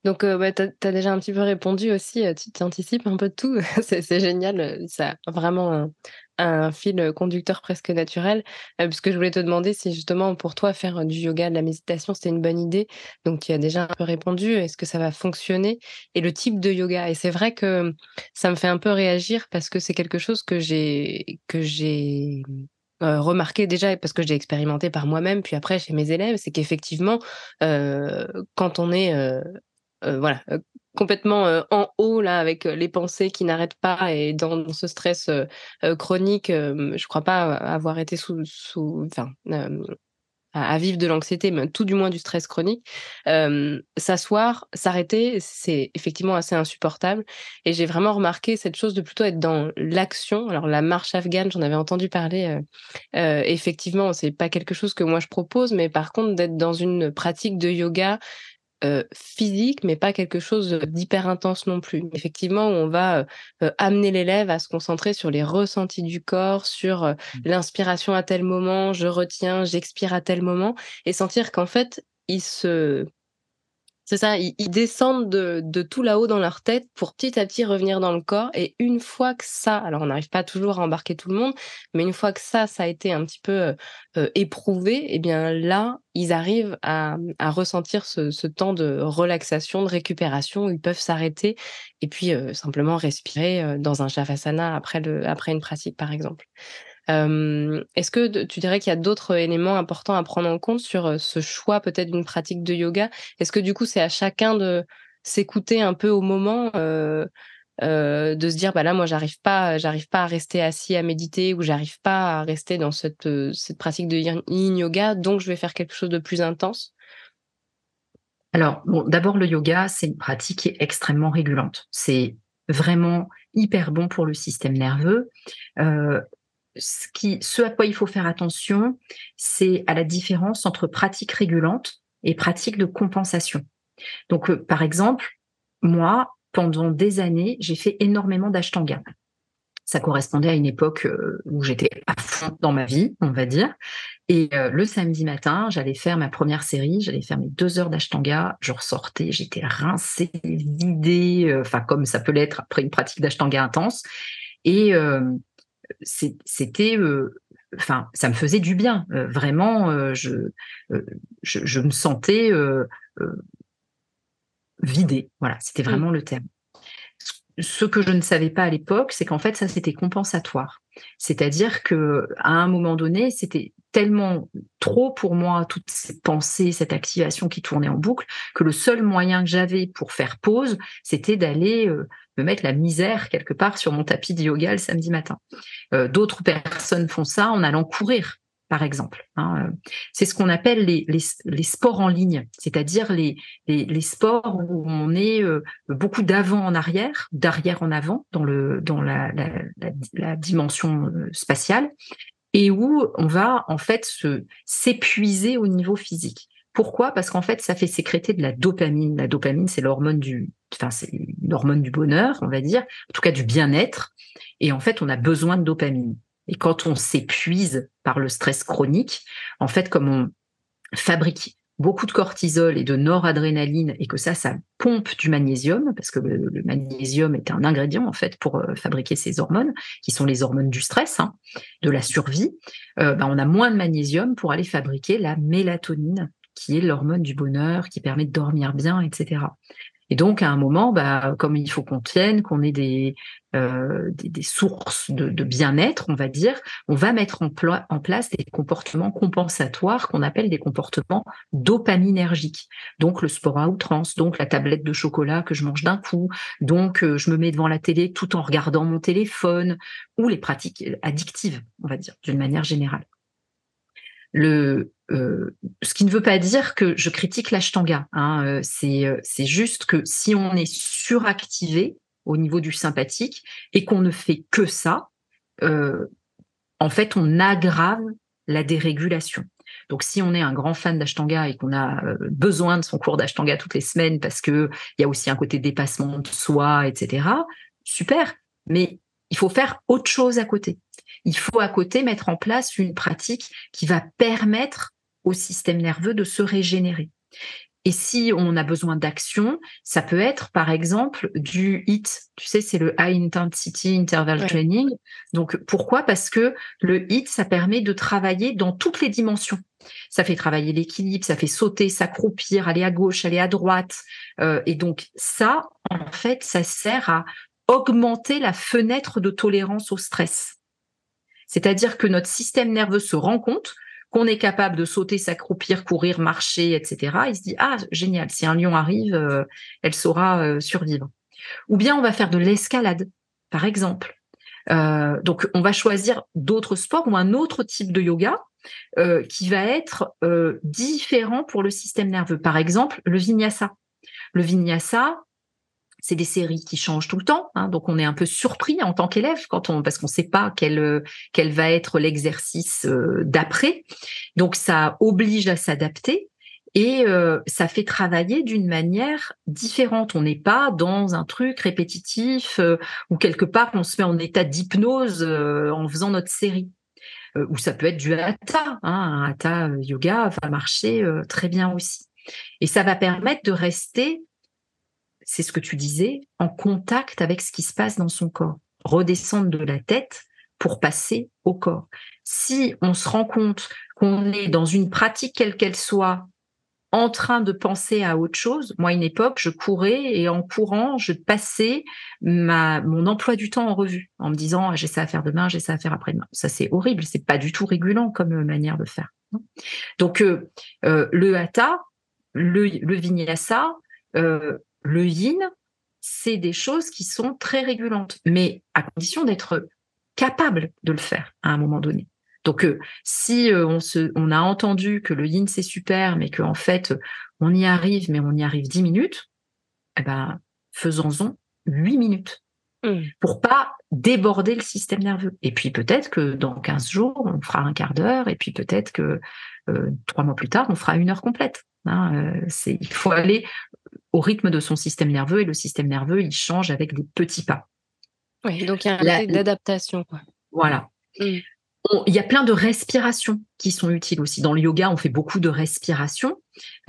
Donc, bah, tu as, déjà un petit peu répondu aussi, tu anticipes un peu de tout. c'est génial, ça a vraiment un, fil conducteur presque naturel. puisque je voulais te demander si justement pour toi faire du yoga, de la méditation, c'était une bonne idée. Donc, tu as déjà un peu répondu. Est-ce que ça va fonctionner? Et le type de yoga? Et c'est vrai que ça me fait un peu réagir parce que c'est quelque chose que j'ai euh, remarqué déjà parce que j'ai expérimenté par moi-même, puis après chez mes élèves, c'est qu'effectivement, euh, quand on est euh, voilà complètement en haut là avec les pensées qui n'arrêtent pas et dans, ce stress chronique, je crois pas avoir été sous, sous à, vivre de l'anxiété, mais tout du moins du stress chronique, s'asseoir, s'arrêter, c'est effectivement assez insupportable. Et j'ai vraiment remarqué cette chose de plutôt être dans l'action. Alors la marche afghane, j'en avais entendu parler. Euh, effectivement, c'est pas quelque chose que moi je propose, mais par contre d'être dans une pratique de yoga euh, physique, mais pas quelque chose d'hyper intense non plus. Effectivement, on va euh, amener l'élève à se concentrer sur les ressentis du corps, sur euh, mmh. l'inspiration à tel moment, je retiens, j'expire à tel moment, et sentir qu'en fait, il se C'est ça, ils, descendent de, tout là-haut dans leur tête pour petit à petit revenir dans le corps. Et une fois que ça, alors on n'arrive pas toujours à embarquer tout le monde, mais une fois que ça, ça a été un petit peu euh, euh, éprouvé, et eh bien là, ils arrivent à, ressentir ce, temps de relaxation, de récupération, où ils peuvent s'arrêter et puis euh, simplement respirer dans un shavasana après une pratique, par exemple. Est-ce que tu dirais qu'il y a d'autres éléments importants à prendre en compte sur ce choix peut-être d'une pratique de yoga? Est-ce que du coup c'est à chacun de s'écouter un peu au moment de se dire bah là moi j'arrive pas j'arrive pas à rester assis à méditer ou j'arrive pas à rester dans cette, pratique de yin yoga donc je vais faire quelque chose de plus intense? Alors, d'abord, le yoga, c'est une pratique qui est extrêmement régulante. C'est vraiment hyper bon pour le système nerveux ce, à quoi il faut faire attention, c'est à la différence entre pratique régulante et pratique de compensation. Donc, euh, par exemple, moi, pendant des années, j'ai fait énormément d'ashtanga. Ça correspondait à une époque euh, où j'étais à fond dans ma vie, on va dire. Et euh, le samedi matin, j'allais faire ma première série, j'allais faire mes deux heures d'ashtanga, je ressortais, j'étais rincée, vidée, enfin comme ça peut l'être après une pratique d'ashtanga intense. Et c'était euh, enfin ça me faisait du bien euh, vraiment euh, je, je, me sentais vidée. Voilà c'était vraiment le terme ce que je ne savais pas à l'époque c'est qu'en fait ça c'était compensatoire c'est-à-dire que à un moment donné c'était tellement trop pour moi toutes ces pensées cette activation qui tournait en boucle que le seul moyen que j'avais pour faire pause c'était d'aller me mettre la misère quelque part sur mon tapis de yoga le samedi matin. Euh, d'autres personnes font ça en allant courir, par exemple. Hein. C'est ce qu'on appelle les, sports en ligne, c'est-à-dire les, sports où on est euh, beaucoup d'avant en arrière, d'arrière en avant dans, la, dimension euh, spatiale, et où on va en fait se s'épuiser au niveau physique. Pourquoi? Parce qu'en fait, ça fait sécréter de la dopamine. La dopamine, c'est l'hormone du, enfin, c'est l'hormone du bonheur, on va dire, en tout cas du bien-être. Et en fait, on a besoin de dopamine. Et quand on s'épuise par le stress chronique, en fait, comme on fabrique beaucoup de cortisol et de noradrénaline et que ça, ça pompe du magnésium, parce que le, magnésium est un ingrédient en fait pour euh, fabriquer ces hormones, qui sont les hormones du stress, hein, de la survie, euh, ben, on a moins de magnésium pour aller fabriquer la mélatonine, qui est l'hormone du bonheur, qui permet de dormir bien, etc. Et donc, à un moment, bah, comme il faut qu'on tienne, qu'on ait des, euh, des, sources de, bien-être, on va dire, on va mettre en, en place des comportements compensatoires qu'on appelle des comportements dopaminergiques. Donc, le sport à outrance, donc la tablette de chocolat que je mange d'un coup, donc euh, je me mets devant la télé tout en regardant mon téléphone, ou les pratiques addictives, on va dire, d'une manière générale. Euh, ce qui ne veut pas dire que je critique l'ashtanga. Hein, euh, c'est, euh, c'est juste que si on est suractivé au niveau du sympathique et qu'on ne fait que ça, en fait, on aggrave la dérégulation. Donc, si on est un grand fan d'ashtanga et qu'on a besoin de son cours d'ashtanga toutes les semaines parce que il y a aussi un côté dépassement de soi, etc. Super. Mais il faut faire autre chose à côté. Il faut à côté mettre en place une pratique qui va permettre au système nerveux de se régénérer. Et si on a besoin d'action, ça peut être par exemple du HIT. Tu sais, c'est le High Intensity Interval Training. Donc pourquoi? Parce que le HIT, ça permet de travailler dans toutes les dimensions. Ça fait travailler l'équilibre, ça fait sauter, s'accroupir, aller à gauche, aller à droite. Euh, et donc ça, en fait, ça sert à augmenter la fenêtre de tolérance au stress. C'est-à-dire que notre système nerveux se rend compte qu'on est capable de sauter, s'accroupir, courir, marcher, etc. Il se dit ah génial, si un lion arrive, euh, elle saura euh, survivre. Ou bien on va faire de l'escalade, par exemple. Euh, donc on va choisir d'autres sports ou un autre type de yoga qui va être différent pour le système nerveux. Par exemple, le vinyasa. Le vinyasa, c'est des séries qui changent tout le temps, hein, donc on est un peu surpris en tant qu'élève quand on parce qu'on ne sait pas quel euh, quel va être l'exercice euh, d'après. Donc ça oblige à s'adapter et euh, ça fait travailler d'une manière différente. On n'est pas dans un truc répétitif où quelque part on se met en état d'hypnose en faisant notre série. ou ça peut être du hatha, hein, un hatha yoga va marcher très bien aussi. Et ça va permettre de rester, c'est ce que tu disais, en contact avec ce qui se passe dans son corps. Redescendre de la tête pour passer au corps. Si on se rend compte qu'on est dans une pratique quelle qu'elle soit, en train de penser à autre chose. Moi, à une époque, je courais et en courant, je passais mon emploi du temps en revue en me disant ah, j'ai ça à faire demain, j'ai ça à faire après-demain. Ça, c'est horrible. C'est pas du tout régulant comme euh, manière de faire. Donc, euh, euh, le hatha, le, vinyasa, le yin, c'est des choses qui sont très régulantes, mais à condition d'être capable de le faire à un moment donné. Donc, euh, si euh, on, se, on a entendu que le yin c'est super, mais qu'en fait on y arrive, mais on y arrive 10 minutes, eh ben, faisons-en 8 minutes mmh. pour pas déborder le système nerveux. Et puis peut-être que dans 15 jours, on fera un quart d'heure, et puis peut-être que euh, trois mois plus tard, on fera une heure complète. Hein, c'est, il faut aller au rythme de son système nerveux, et le système nerveux, il change avec des petits pas. Oui, donc il y a un d'adaptation. Voilà. Mmh il y a plein de respirations qui sont utiles aussi. Dans le yoga, on fait beaucoup de respiration.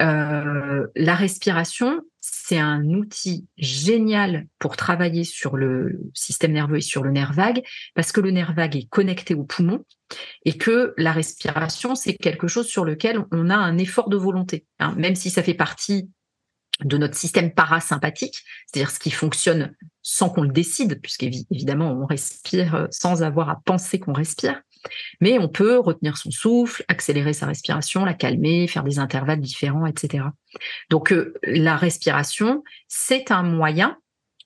Euh, la respiration, c'est un outil génial pour travailler sur le système nerveux et sur le nerf vague, parce que le nerf vague est connecté au poumon et que la respiration, c'est quelque chose sur lequel on a un effort de volonté. Hein. même si ça fait partie de notre système parasympathique, c'est-à-dire ce qui fonctionne sans qu'on le décide, puisqu'évidemment on respire sans avoir à penser qu'on respire. Mais on peut retenir son souffle, accélérer sa respiration, la calmer, faire des intervalles différents, etc. Donc euh, la respiration, c'est un moyen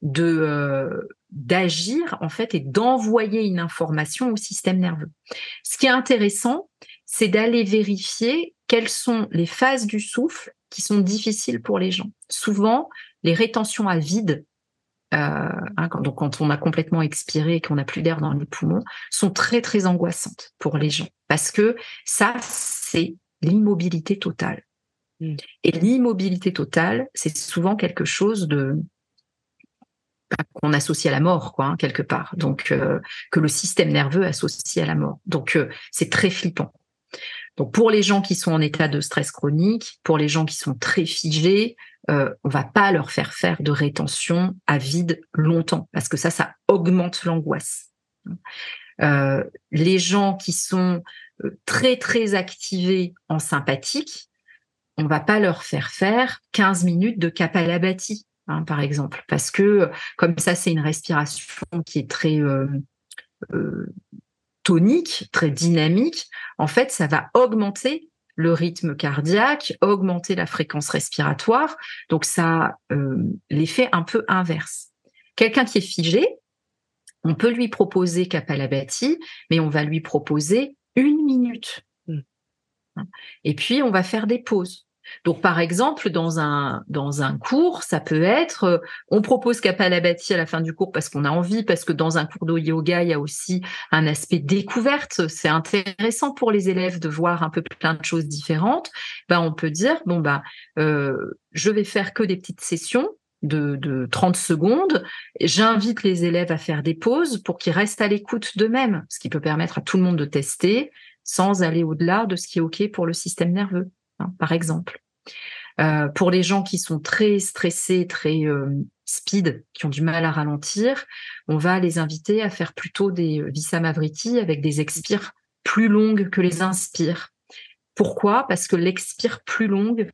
de euh, d'agir en fait et d'envoyer une information au système nerveux. Ce qui est intéressant, c'est d'aller vérifier quelles sont les phases du souffle qui sont difficiles pour les gens. Souvent, les rétentions à vide euh, hein, quand, donc quand on a complètement expiré et qu'on n'a plus d'air dans les poumons, sont très très angoissantes pour les gens parce que ça c'est l'immobilité totale. Mmh. Et l'immobilité totale, c'est souvent quelque chose de bah, qu'on associe à la mort, quoi, hein, quelque part. Donc euh, que le système nerveux associe à la mort. Donc euh, c'est très flippant. Donc pour les gens qui sont en état de stress chronique, pour les gens qui sont très figés, euh, on va pas leur faire faire de rétention à vide longtemps parce que ça, ça augmente l'angoisse. Euh, les gens qui sont euh, très très activés en sympathique, on va pas leur faire faire 15 minutes de kapalabhati, hein, par exemple, parce que comme ça, c'est une respiration qui est très euh, euh tonique, très dynamique, en fait, ça va augmenter le rythme cardiaque, augmenter la fréquence respiratoire. Donc, ça a euh, l'effet un peu inverse. Quelqu'un qui est figé, on peut lui proposer Kapalabhati, mais on va lui proposer une minute. Mmh. Et puis, on va faire des pauses. Donc, par exemple, dans un, dans un cours, ça peut être, euh, on propose Kapalabhati à la fin du cours parce qu'on a envie, parce que dans un cours de yoga, il y a aussi un aspect découverte. C'est intéressant pour les élèves de voir un peu plein de choses différentes. Ben, on peut dire, bon, ben, euh, je vais faire que des petites sessions de, de 30 secondes. J'invite les élèves à faire des pauses pour qu'ils restent à l'écoute d'eux-mêmes, ce qui peut permettre à tout le monde de tester sans aller au-delà de ce qui est OK pour le système nerveux. Hein, par exemple. Euh, pour les gens qui sont très stressés, très euh, speed, qui ont du mal à ralentir, on va les inviter à faire plutôt des euh, Vissamavriti avec des expires plus longues que les inspires. Pourquoi? Parce que l'expire plus longue,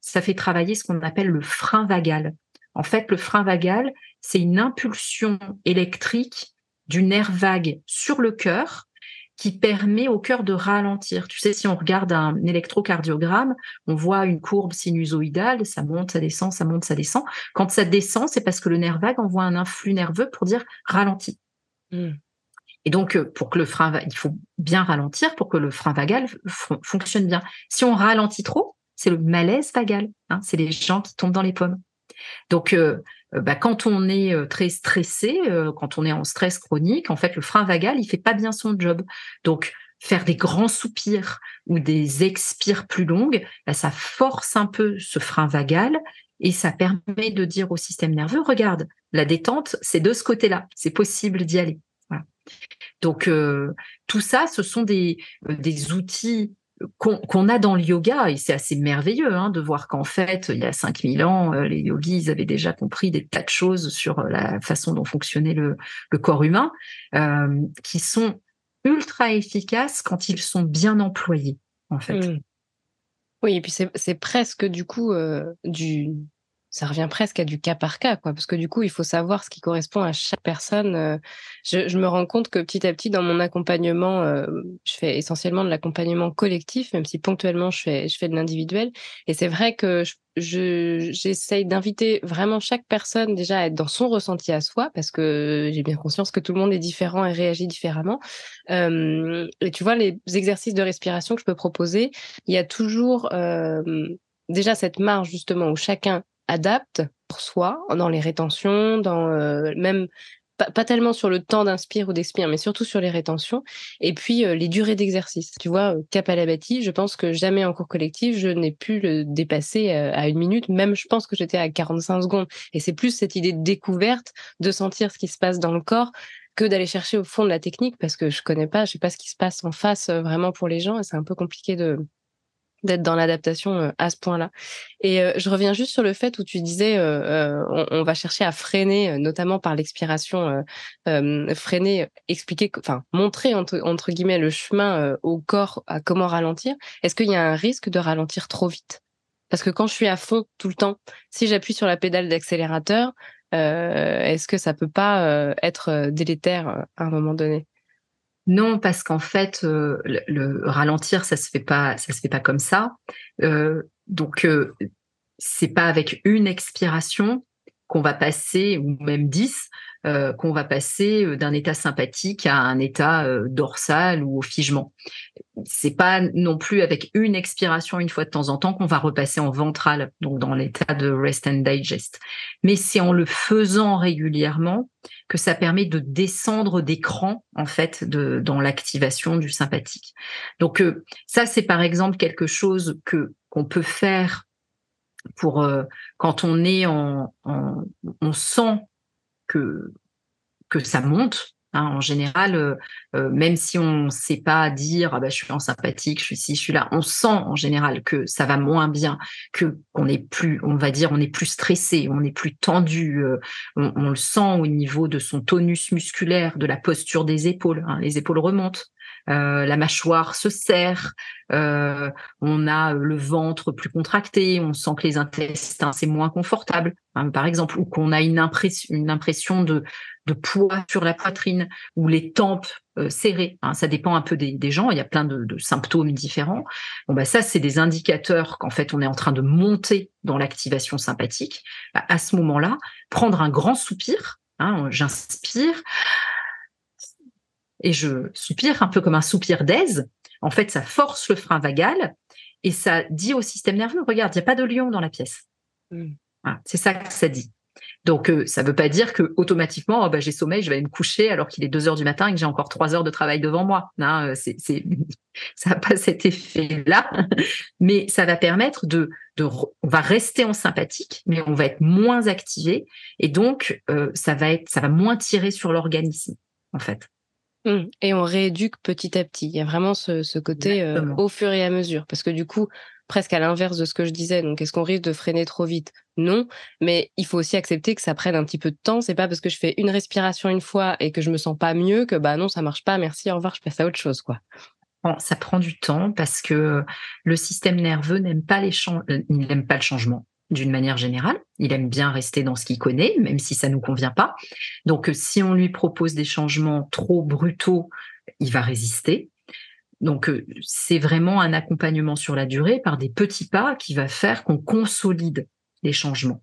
ça fait travailler ce qu'on appelle le frein vagal. En fait, le frein vagal, c'est une impulsion électrique du nerf vague sur le cœur qui permet au cœur de ralentir. Tu sais, si on regarde un électrocardiogramme, on voit une courbe sinusoïdale, ça monte, ça descend, ça monte, ça descend. Quand ça descend, c'est parce que le nerf vague envoie un influx nerveux pour dire ralenti. Hmm. Et donc, euh, pour que le frein, il faut bien ralentir pour que le frein vagal fonctionne bien. Si on ralentit trop, c'est le malaise vagal. Hein, c'est les gens qui tombent dans les pommes. Donc, euh, euh, bah, quand on est euh, très stressé, quand on est en stress chronique, en fait, le frein vagal, il fait pas bien son job. Donc, faire des grands soupirs ou des expires plus longues, bah, ça force un peu ce frein vagal et ça permet de dire au système nerveux, regarde, la détente, c'est de ce côté-là, c'est possible d'y aller. Donc, tout ça, ce sont des, des outils qu'on a dans le yoga, et c'est assez merveilleux hein, de voir qu'en fait, il y a 5000 ans, les yogis avaient déjà compris des tas de choses sur la façon dont fonctionnait le, corps humain, qui sont ultra efficaces quand ils sont bien employés, en fait. Mmh. Oui, et puis c'est presque du coup du, ça revient presque à du cas par cas, quoi, parce que du coup, il faut savoir ce qui correspond à chaque personne. Euh. Je, me rends compte que petit à petit, dans mon accompagnement, euh, je fais essentiellement de l'accompagnement collectif, même si ponctuellement je fais, je fais de l'individuel. Et c'est vrai que je, j'essaye d'inviter vraiment chaque personne déjà à être dans son ressenti à soi, parce que j'ai bien conscience que tout le monde est différent et réagit différemment. Et tu vois, les exercices de respiration que je peux proposer, il y a toujours déjà cette marge justement où chacun adapte pour soi dans les rétentions, dans euh, même pas, tellement sur le temps d'inspire ou d'expire, mais surtout sur les rétentions. Et puis euh, les durées d'exercice. Tu vois, euh, cap à la bâtie, je pense que jamais en cours collectif, je n'ai pu le dépasser à une minute. Même, je pense que j'étais à 45 secondes. Et c'est plus cette idée de découverte, de sentir ce qui se passe dans le corps que d'aller chercher au fond de la technique parce que je connais pas, je sais pas ce qui se passe en face vraiment pour les gens et c'est un peu compliqué de, d'être dans l'adaptation euh, à ce point-là. Et euh, je reviens juste sur le fait où tu disais euh, on, va chercher à freiner, notamment par l'expiration, freiner, expliquer, enfin montrer entre, entre guillemets le chemin au corps à comment ralentir. Est-ce qu'il y a un risque de ralentir trop vite? Parce que quand je suis à fond tout le temps, si j'appuie sur la pédale d'accélérateur, est-ce que ça peut pas être délétère à un moment donné? Non, parce qu'en fait, euh, le, ralentir, ça se fait pas, ça se fait pas comme ça. Euh, donc, euh, c'est pas avec une expiration qu'on va passer, ou même dix, euh, qu'on va passer euh, d'un état sympathique à un état euh, dorsal ou au figement. C'est pas non plus avec une expiration une fois de temps en temps qu'on va repasser en ventral, donc dans l'état de rest and digest. Mais c'est en le faisant régulièrement que ça permet de descendre d'écran en fait de, dans l'activation du sympathique. Donc ça c'est par exemple quelque chose que qu'on peut faire pour quand on est en, en on sent que, ça monte. Hein, en général, euh, euh, même si on ne sait pas dire ah bah, je suis en sympathique, je suis ici, je suis là, on sent en général que ça va moins bien, que qu'on est plus, on va dire, on est plus stressé, on est plus tendu, euh, on, le sent au niveau de son tonus musculaire, de la posture des épaules. Hein, les épaules remontent, euh, la mâchoire se serre, euh, on a le ventre plus contracté, on sent que les intestins c'est moins confortable, hein, par exemple, ou qu'on a une, impression, une impression de, de poids sur la poitrine, ou les tempes euh, serrées. Hein, ça dépend un peu des, gens. Il y a plein de, symptômes différents. Bon bah ça c'est des indicateurs qu'en fait on est en train de monter dans l'activation sympathique. Bah, à ce moment-là, prendre un grand soupir. Hein, j'inspire et je soupire un peu comme un soupir d'aise. En fait, ça force le frein vagal et ça dit au système nerveux, regarde, il n'y a pas de lion dans la pièce. Mm. c'est ça que ça dit. Donc, euh, ça ne veut pas dire que automatiquement, oh, bah, j'ai sommeil, je vais me coucher alors qu'il est 2 heures du matin et que j'ai encore 3 heures de travail devant moi. Non, euh, c'est, ça n'a pas cet effet-là, mais ça va permettre de, de, on va rester en sympathique, mais on va être moins activé et donc euh, ça va être, ça va moins tirer sur l'organisme en fait. Mmh. Et on rééduque petit à petit. Il y a vraiment ce, côté euh, au fur et à mesure. Parce que du coup, presque à l'inverse de ce que je disais, donc est-ce qu'on risque de freiner trop vite? Non, mais il faut aussi accepter que ça prenne un petit peu de temps. C'est pas parce que je fais une respiration une fois et que je me sens pas mieux que bah non, ça marche pas, merci, au revoir, je passe à autre chose, quoi. ça prend du temps parce que le système nerveux n'aime pas les euh, il n'aime pas le changement d'une manière générale. Il aime bien rester dans ce qu'il connaît, même si ça nous convient pas. Donc, euh, si on lui propose des changements trop brutaux, il va résister. Donc, euh, c'est vraiment un accompagnement sur la durée par des petits pas qui va faire qu'on consolide les changements.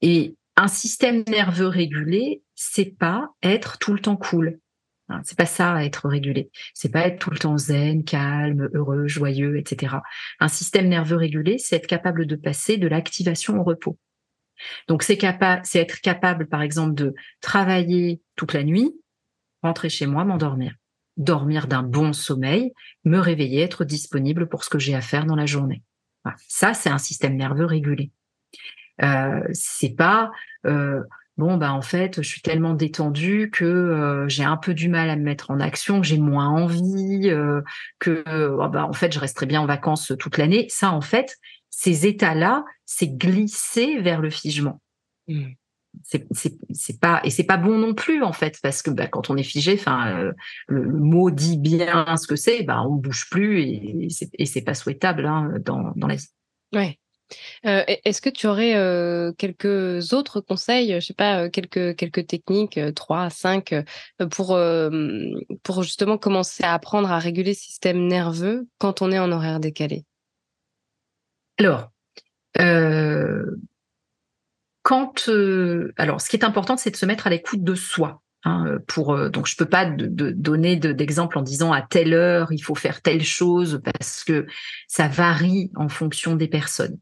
Et un système nerveux régulé, c'est pas être tout le temps cool. Hein, c'est pas ça être régulé. C'est pas être tout le temps zen, calme, heureux, joyeux, etc. Un système nerveux régulé, c'est être capable de passer de l'activation au repos. Donc c'est c'est être capable, par exemple, de travailler toute la nuit, rentrer chez moi, m'endormir, dormir d'un bon sommeil, me réveiller, être disponible pour ce que j'ai à faire dans la journée. Ça, c'est un système nerveux régulé. Euh, c'est pas euh, bon bah en fait je suis tellement détendue que j'ai un peu du mal à me mettre en action, que j'ai moins envie, que oh, bah en fait je resterai bien en vacances toute l'année. Ça en fait, ces états-là, c'est glisser vers le figement. Mmh c'est pas et c'est pas bon non plus en fait parce que bah, quand on est figé enfin euh, le, mot dit bien ce que c'est bah on bouge plus et, et c'est pas souhaitable hein, dans, dans la vie ouais euh, est-ce que tu aurais euh, quelques autres conseils, je sais pas, quelques quelques techniques, trois, cinq, pour pour justement commencer à apprendre à réguler le système nerveux quand on est en horaire décalé? Alors, quand, euh, alors, ce qui est important, c'est de se mettre à l'écoute de soi. Hein, pour, euh, donc, je peux pas donner d'exemple en disant à telle heure il faut faire telle chose parce que ça varie en fonction des personnes.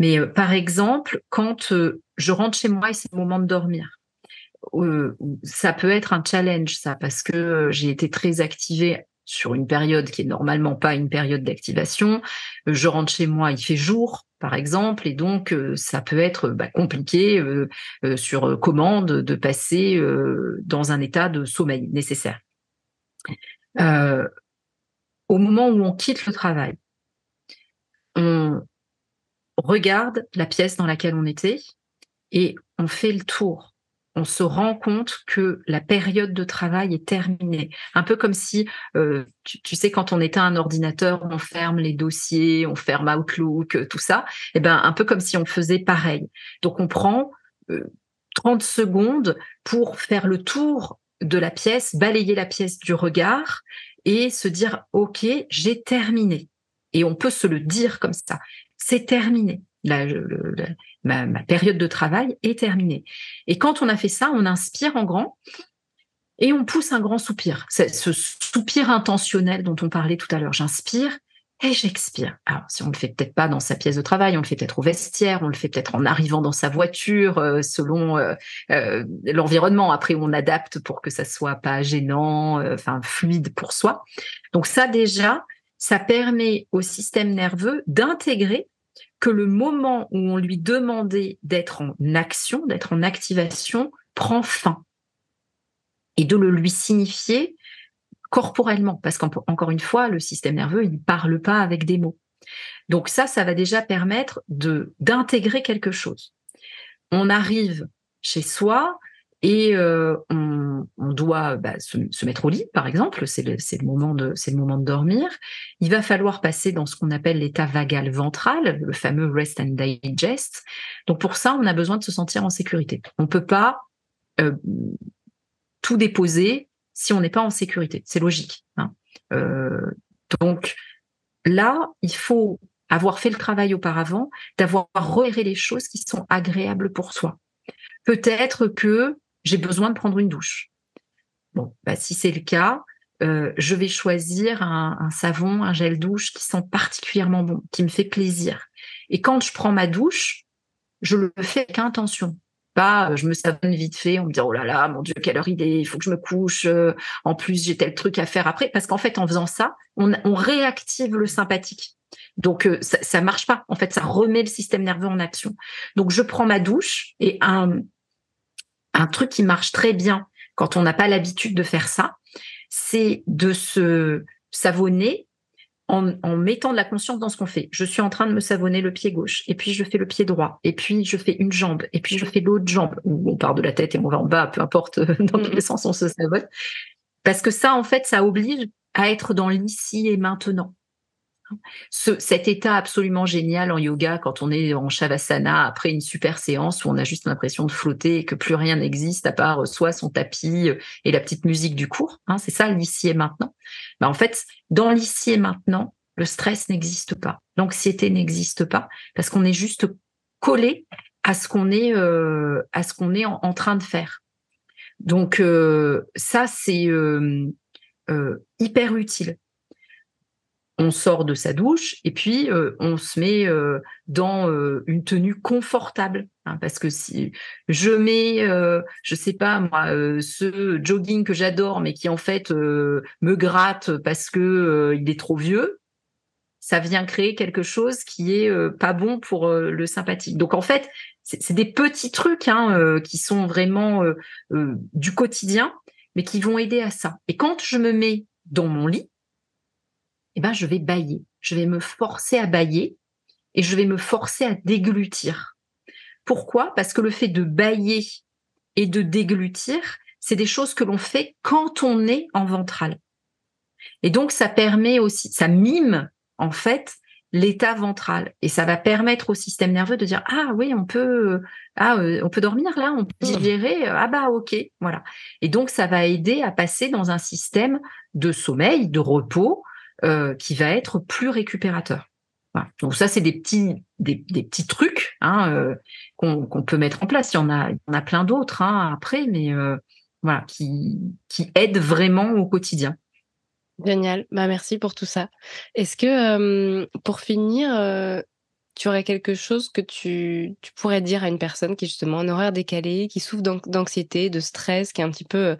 Mais euh, par exemple, quand je rentre chez moi et c'est le moment de dormir, ça peut être un challenge, ça, parce que j'ai été très activée sur une période qui est normalement pas une période d'activation. Je rentre chez moi, il fait jour, par exemple, et donc euh, ça peut être bah, compliqué euh, euh, sur commande de passer dans un état de sommeil nécessaire. au moment où on quitte le travail, on regarde la pièce dans laquelle on était et on fait le tour on se rend compte que la période de travail est terminée. Un peu comme si, euh, tu, sais, quand on éteint un ordinateur, on ferme les dossiers, on ferme Outlook, euh, tout ça. Eh ben, un peu comme si on faisait pareil. Donc, on prend 30 euh, secondes pour faire le tour de la pièce, balayer la pièce du regard et se dire, OK, j'ai terminé. Et on peut se le dire comme ça. C'est terminé ma, période de travail est terminée. Et quand on a fait ça, on inspire en grand et on pousse un grand soupir. Ce soupir intentionnel dont on parlait tout à l'heure. J'inspire et j'expire. Alors, si on le fait peut-être pas dans sa pièce de travail, on le fait peut-être au vestiaire, on le fait peut-être en arrivant dans sa voiture, euh, selon euh, euh, l'environnement. Après, on adapte pour que ça soit pas gênant, enfin fluide pour soi. Donc ça déjà, ça permet au système nerveux d'intégrer que le moment où on lui demandait d'être en action, d'être en activation, prend fin. Et de le lui signifier corporellement, parce qu'encore une fois, le système nerveux, il ne parle pas avec des mots. Donc ça, ça va déjà permettre d'intégrer quelque chose. On arrive chez soi, et euh, on, doit bah, se, mettre au lit, par exemple, c'est le, moment de c'est le moment de dormir. Il va falloir passer dans ce qu'on appelle l'état vagal ventral, le fameux rest and digest. Donc pour ça, on a besoin de se sentir en sécurité. On peut pas euh, tout déposer si on n'est pas en sécurité. C'est logique. Hein. Euh, donc là, il faut avoir fait le travail auparavant, d'avoir repéré les choses qui sont agréables pour soi. Peut-être que j'ai besoin de prendre une douche. Bon, bah, si c'est le cas, euh, je vais choisir un, savon, un gel douche qui sent particulièrement bon, qui me fait plaisir. Et quand je prends ma douche, je le fais avec intention. Pas, euh, je me savonne vite fait, on me dit oh là là, mon Dieu, quelle heure il est, il faut que je me couche. Euh, en plus, j'ai tel truc à faire après, parce qu'en fait, en faisant ça, on, réactive le sympathique. Donc ça, ça marche pas. En fait, ça remet le système nerveux en action. Donc je prends ma douche et un, un truc qui marche très bien quand on n'a pas l'habitude de faire ça, c'est de se savonner en, mettant de la conscience dans ce qu'on fait. Je suis en train de me savonner le pied gauche, et puis je fais le pied droit, et puis je fais une jambe, et puis je fais l'autre jambe, ou on part de la tête et on va en bas, peu importe dans tous les sens on se savonne. Parce que ça, en fait, ça oblige à être dans l'ici et maintenant cet état absolument génial en yoga quand on est en shavasana après une super séance où on a juste l'impression de flotter et que plus rien n'existe à part soit son tapis euh, et la petite musique du cours. Hein, c'est ça l'ici et maintenant. Bah, en fait, dans l'ici et maintenant, le stress n'existe pas, l'anxiété n'existe pas parce qu'on est juste collé à ce qu'on est euh, en, train de faire. Donc euh, ça c'est hyper utile on sort de sa douche et puis euh, on se met euh, dans euh, une tenue confortable hein, parce que si je mets je sais pas moi ce jogging que j'adore mais qui en fait me gratte parce que il est trop vieux ça vient créer quelque chose qui est pas bon pour le sympathique donc en fait c'est des petits trucs hein, qui sont vraiment du quotidien, mais qui vont aider à ça. Et quand je me mets dans mon lit, eh ben, je vais bailler. Je vais me forcer à bailler et je vais me forcer à déglutir. Pourquoi? Parce que le fait de bailler et de déglutir, c'est des choses que l'on fait quand on est en ventral. Et donc, ça permet aussi, ça mime, en fait, l'état ventral. Et ça va permettre au système nerveux de dire, ah oui, on peut, ah, euh, on peut dormir là, on peut digérer, ah bah, ok, voilà. Et donc, ça va aider à passer dans un système de sommeil, de repos, euh, qui va être plus récupérateur. Donc ça, c'est des petits, des, petits trucs hein, euh, qu'on peut mettre en place. Il y en a, il a plein d'autres hein, après, mais voilà, qui, qui aident vraiment au quotidien. Génial, bah merci pour tout ça. Est-ce que pour finir, tu aurais quelque chose que tu, tu, pourrais dire à une personne qui est justement en horaire décalé, qui souffre d'anxiété, de stress, qui est un petit peu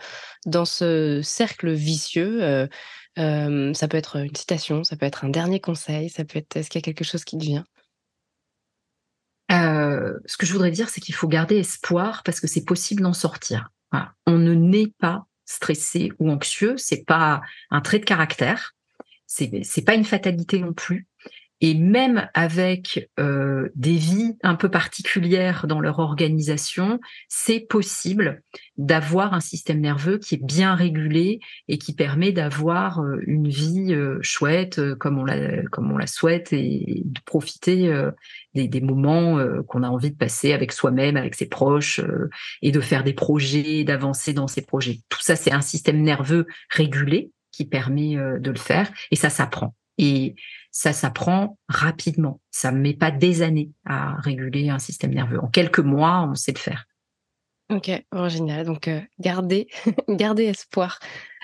dans ce cercle vicieux Ça peut être une citation, ça peut être un dernier conseil, ça peut être. Est-ce qu'il y a quelque chose qui te vient? Ce que je voudrais dire, c'est qu'il faut garder espoir parce que c'est possible d'en sortir. On ne naît pas stressé ou anxieux, c'est pas un trait de caractère, c'est c'est pas une fatalité non plus. Et même avec euh, des vies un peu particulières dans leur organisation, c'est possible d'avoir un système nerveux qui est bien régulé et qui permet d'avoir euh, une vie euh, chouette comme on la comme on la souhaite et de profiter des, des, moments qu'on a envie de passer avec soi-même, avec ses proches et de faire des projets, d'avancer dans ces projets. Tout ça, c'est un système nerveux régulé qui permet de le faire et ça s'apprend. Et ça s'apprend rapidement. Ça ne met pas des années à réguler un système nerveux. En quelques mois, on sait le faire. Ok, oh, génial. Donc, euh, gardez, gardez espoir.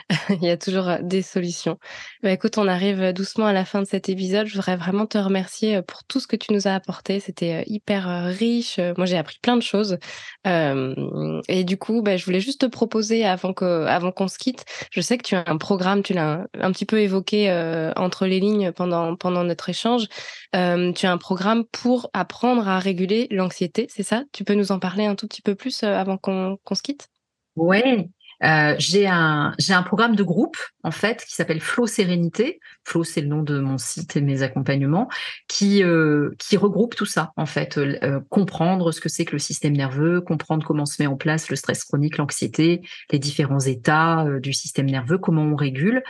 Il y a toujours des solutions. Bah, écoute, on arrive doucement à la fin de cet épisode. Je voudrais vraiment te remercier pour tout ce que tu nous as apporté. C'était hyper riche. Moi, j'ai appris plein de choses. et du coup, bah, je voulais juste te proposer avant avant qu'on se quitte. Je sais que tu as un programme. Tu l'as un, petit peu évoqué entre les lignes pendant pendant notre échange. tu as un programme pour apprendre à réguler l'anxiété. C'est ça? Tu peux nous en parler un tout petit peu plus avant qu'on se quitte? Ouais, euh, j'ai un programme de groupe en fait qui s'appelle Flow Sérénité. Flow c'est le nom de mon site et mes accompagnements qui euh, qui regroupe tout ça en fait, euh, comprendre ce que c'est que le système nerveux, comprendre comment se met en place le stress chronique, l'anxiété, les différents états du système nerveux, comment on régule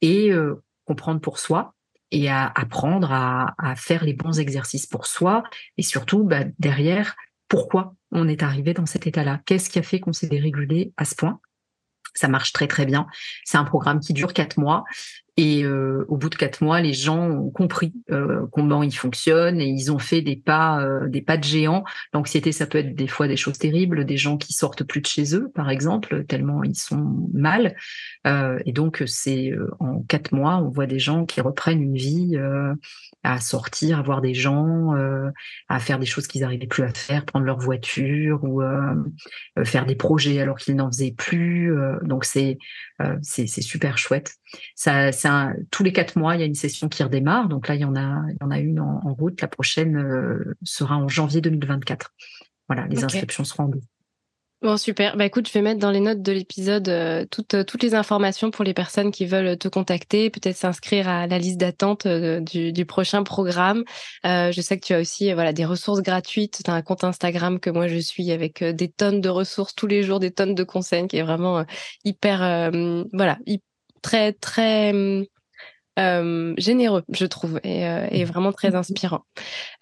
et comprendre pour soi et apprendre à, à, faire les bons exercices pour soi et surtout bah, derrière pourquoi on est arrivé dans cet état-là, qu'est-ce qui a fait qu'on s'est dérégulé à ce point? Ça marche très très bien. C'est un programme qui dure quatre mois et euh, au bout de quatre mois, les gens ont compris euh, comment il fonctionne et ils ont fait des pas, euh, des pas de géant. L'anxiété, ça peut être des fois des choses terribles, des gens qui sortent plus de chez eux, par exemple, tellement ils sont mal. et donc, c'est en quatre mois, on voit des gens qui reprennent une vie à sortir, à voir des gens, à faire des choses qu'ils n'arrivaient plus à faire, prendre leur voiture ou faire des projets alors qu'ils n'en faisaient plus. donc, c'est c'est super chouette. Ça tous les quatre mois, il y a une session qui redémarre. Donc là, il y en a, il y en a une en, route. La prochaine euh, sera en janvier 2024. Voilà, les inscriptions seront en ligne. Bon, super. Bah écoute, je vais mettre dans les notes de l'épisode euh, toutes, euh, toutes les informations pour les personnes qui veulent te contacter, peut-être s'inscrire à la liste d'attente du, du, prochain programme. je sais que tu as aussi voilà des ressources gratuites. Tu as un compte Instagram que moi je suis avec des tonnes de ressources tous les jours, des tonnes de conseils qui est vraiment hyper voilà, très très euh, généreux, je trouve, et, euh, et, vraiment très inspirant.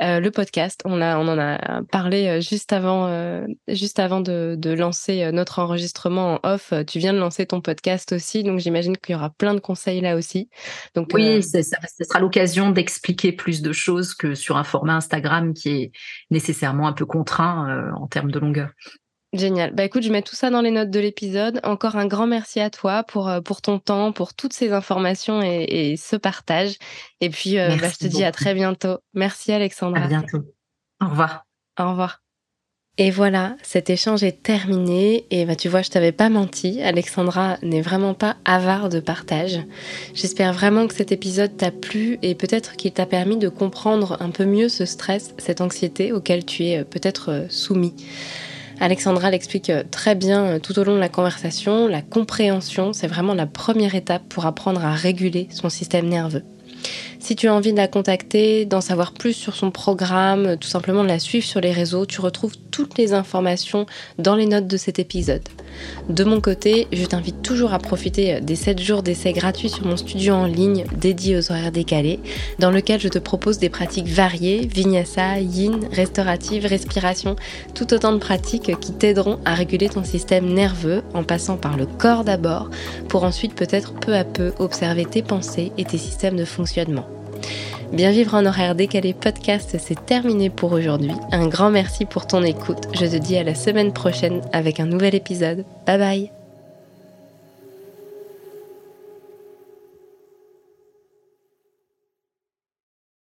Euh, le podcast, on, a, on en a parlé juste avant, juste avant de, de, lancer notre enregistrement en off. Tu viens de lancer ton podcast aussi, donc j'imagine qu'il y aura plein de conseils là aussi. Donc, oui, ça, ça, sera l'occasion d'expliquer plus de choses que sur un format Instagram qui est nécessairement un peu contraint en termes de longueur. Génial. Bah écoute, je mets tout ça dans les notes de l'épisode. Encore un grand merci à toi pour, euh, pour ton temps, pour toutes ces informations et, ce partage. Et puis, euh, bah, je te dis à très bientôt. Merci Alexandra. À bientôt. Au revoir. Au revoir. Et voilà, cet échange est terminé. Et bah, tu vois, je t'avais pas menti. Alexandra n'est vraiment pas avare de partage. J'espère vraiment que cet épisode t'a plu et peut-être qu'il t'a permis de comprendre un peu mieux ce stress, cette anxiété auquel tu es euh, peut-être soumis. Alexandra l'explique euh, très bien tout au long de la conversation. La compréhension, c'est vraiment la première étape pour apprendre à réguler son système nerveux. Si tu as envie de la contacter, d'en savoir plus sur son programme, tout simplement de la suivre sur les réseaux, tu retrouves toutes les informations dans les notes de cet épisode. De mon côté, je t'invite toujours à profiter des 7 jours d'essai gratuits sur mon studio en ligne dédié aux horaires décalés, dans lequel je te propose des pratiques variées, vinyasa, yin, restaurative, respiration, tout autant de pratiques qui t'aideront à réguler ton système nerveux en passant par le corps d'abord, pour ensuite peut-être peu à peu observer tes pensées et tes systèmes de fonctionnement. Bien vivre en horaire décalé podcast, c'est terminé pour aujourd'hui. Un grand merci pour ton écoute. Je te dis à la semaine prochaine avec un nouvel épisode. Bye bye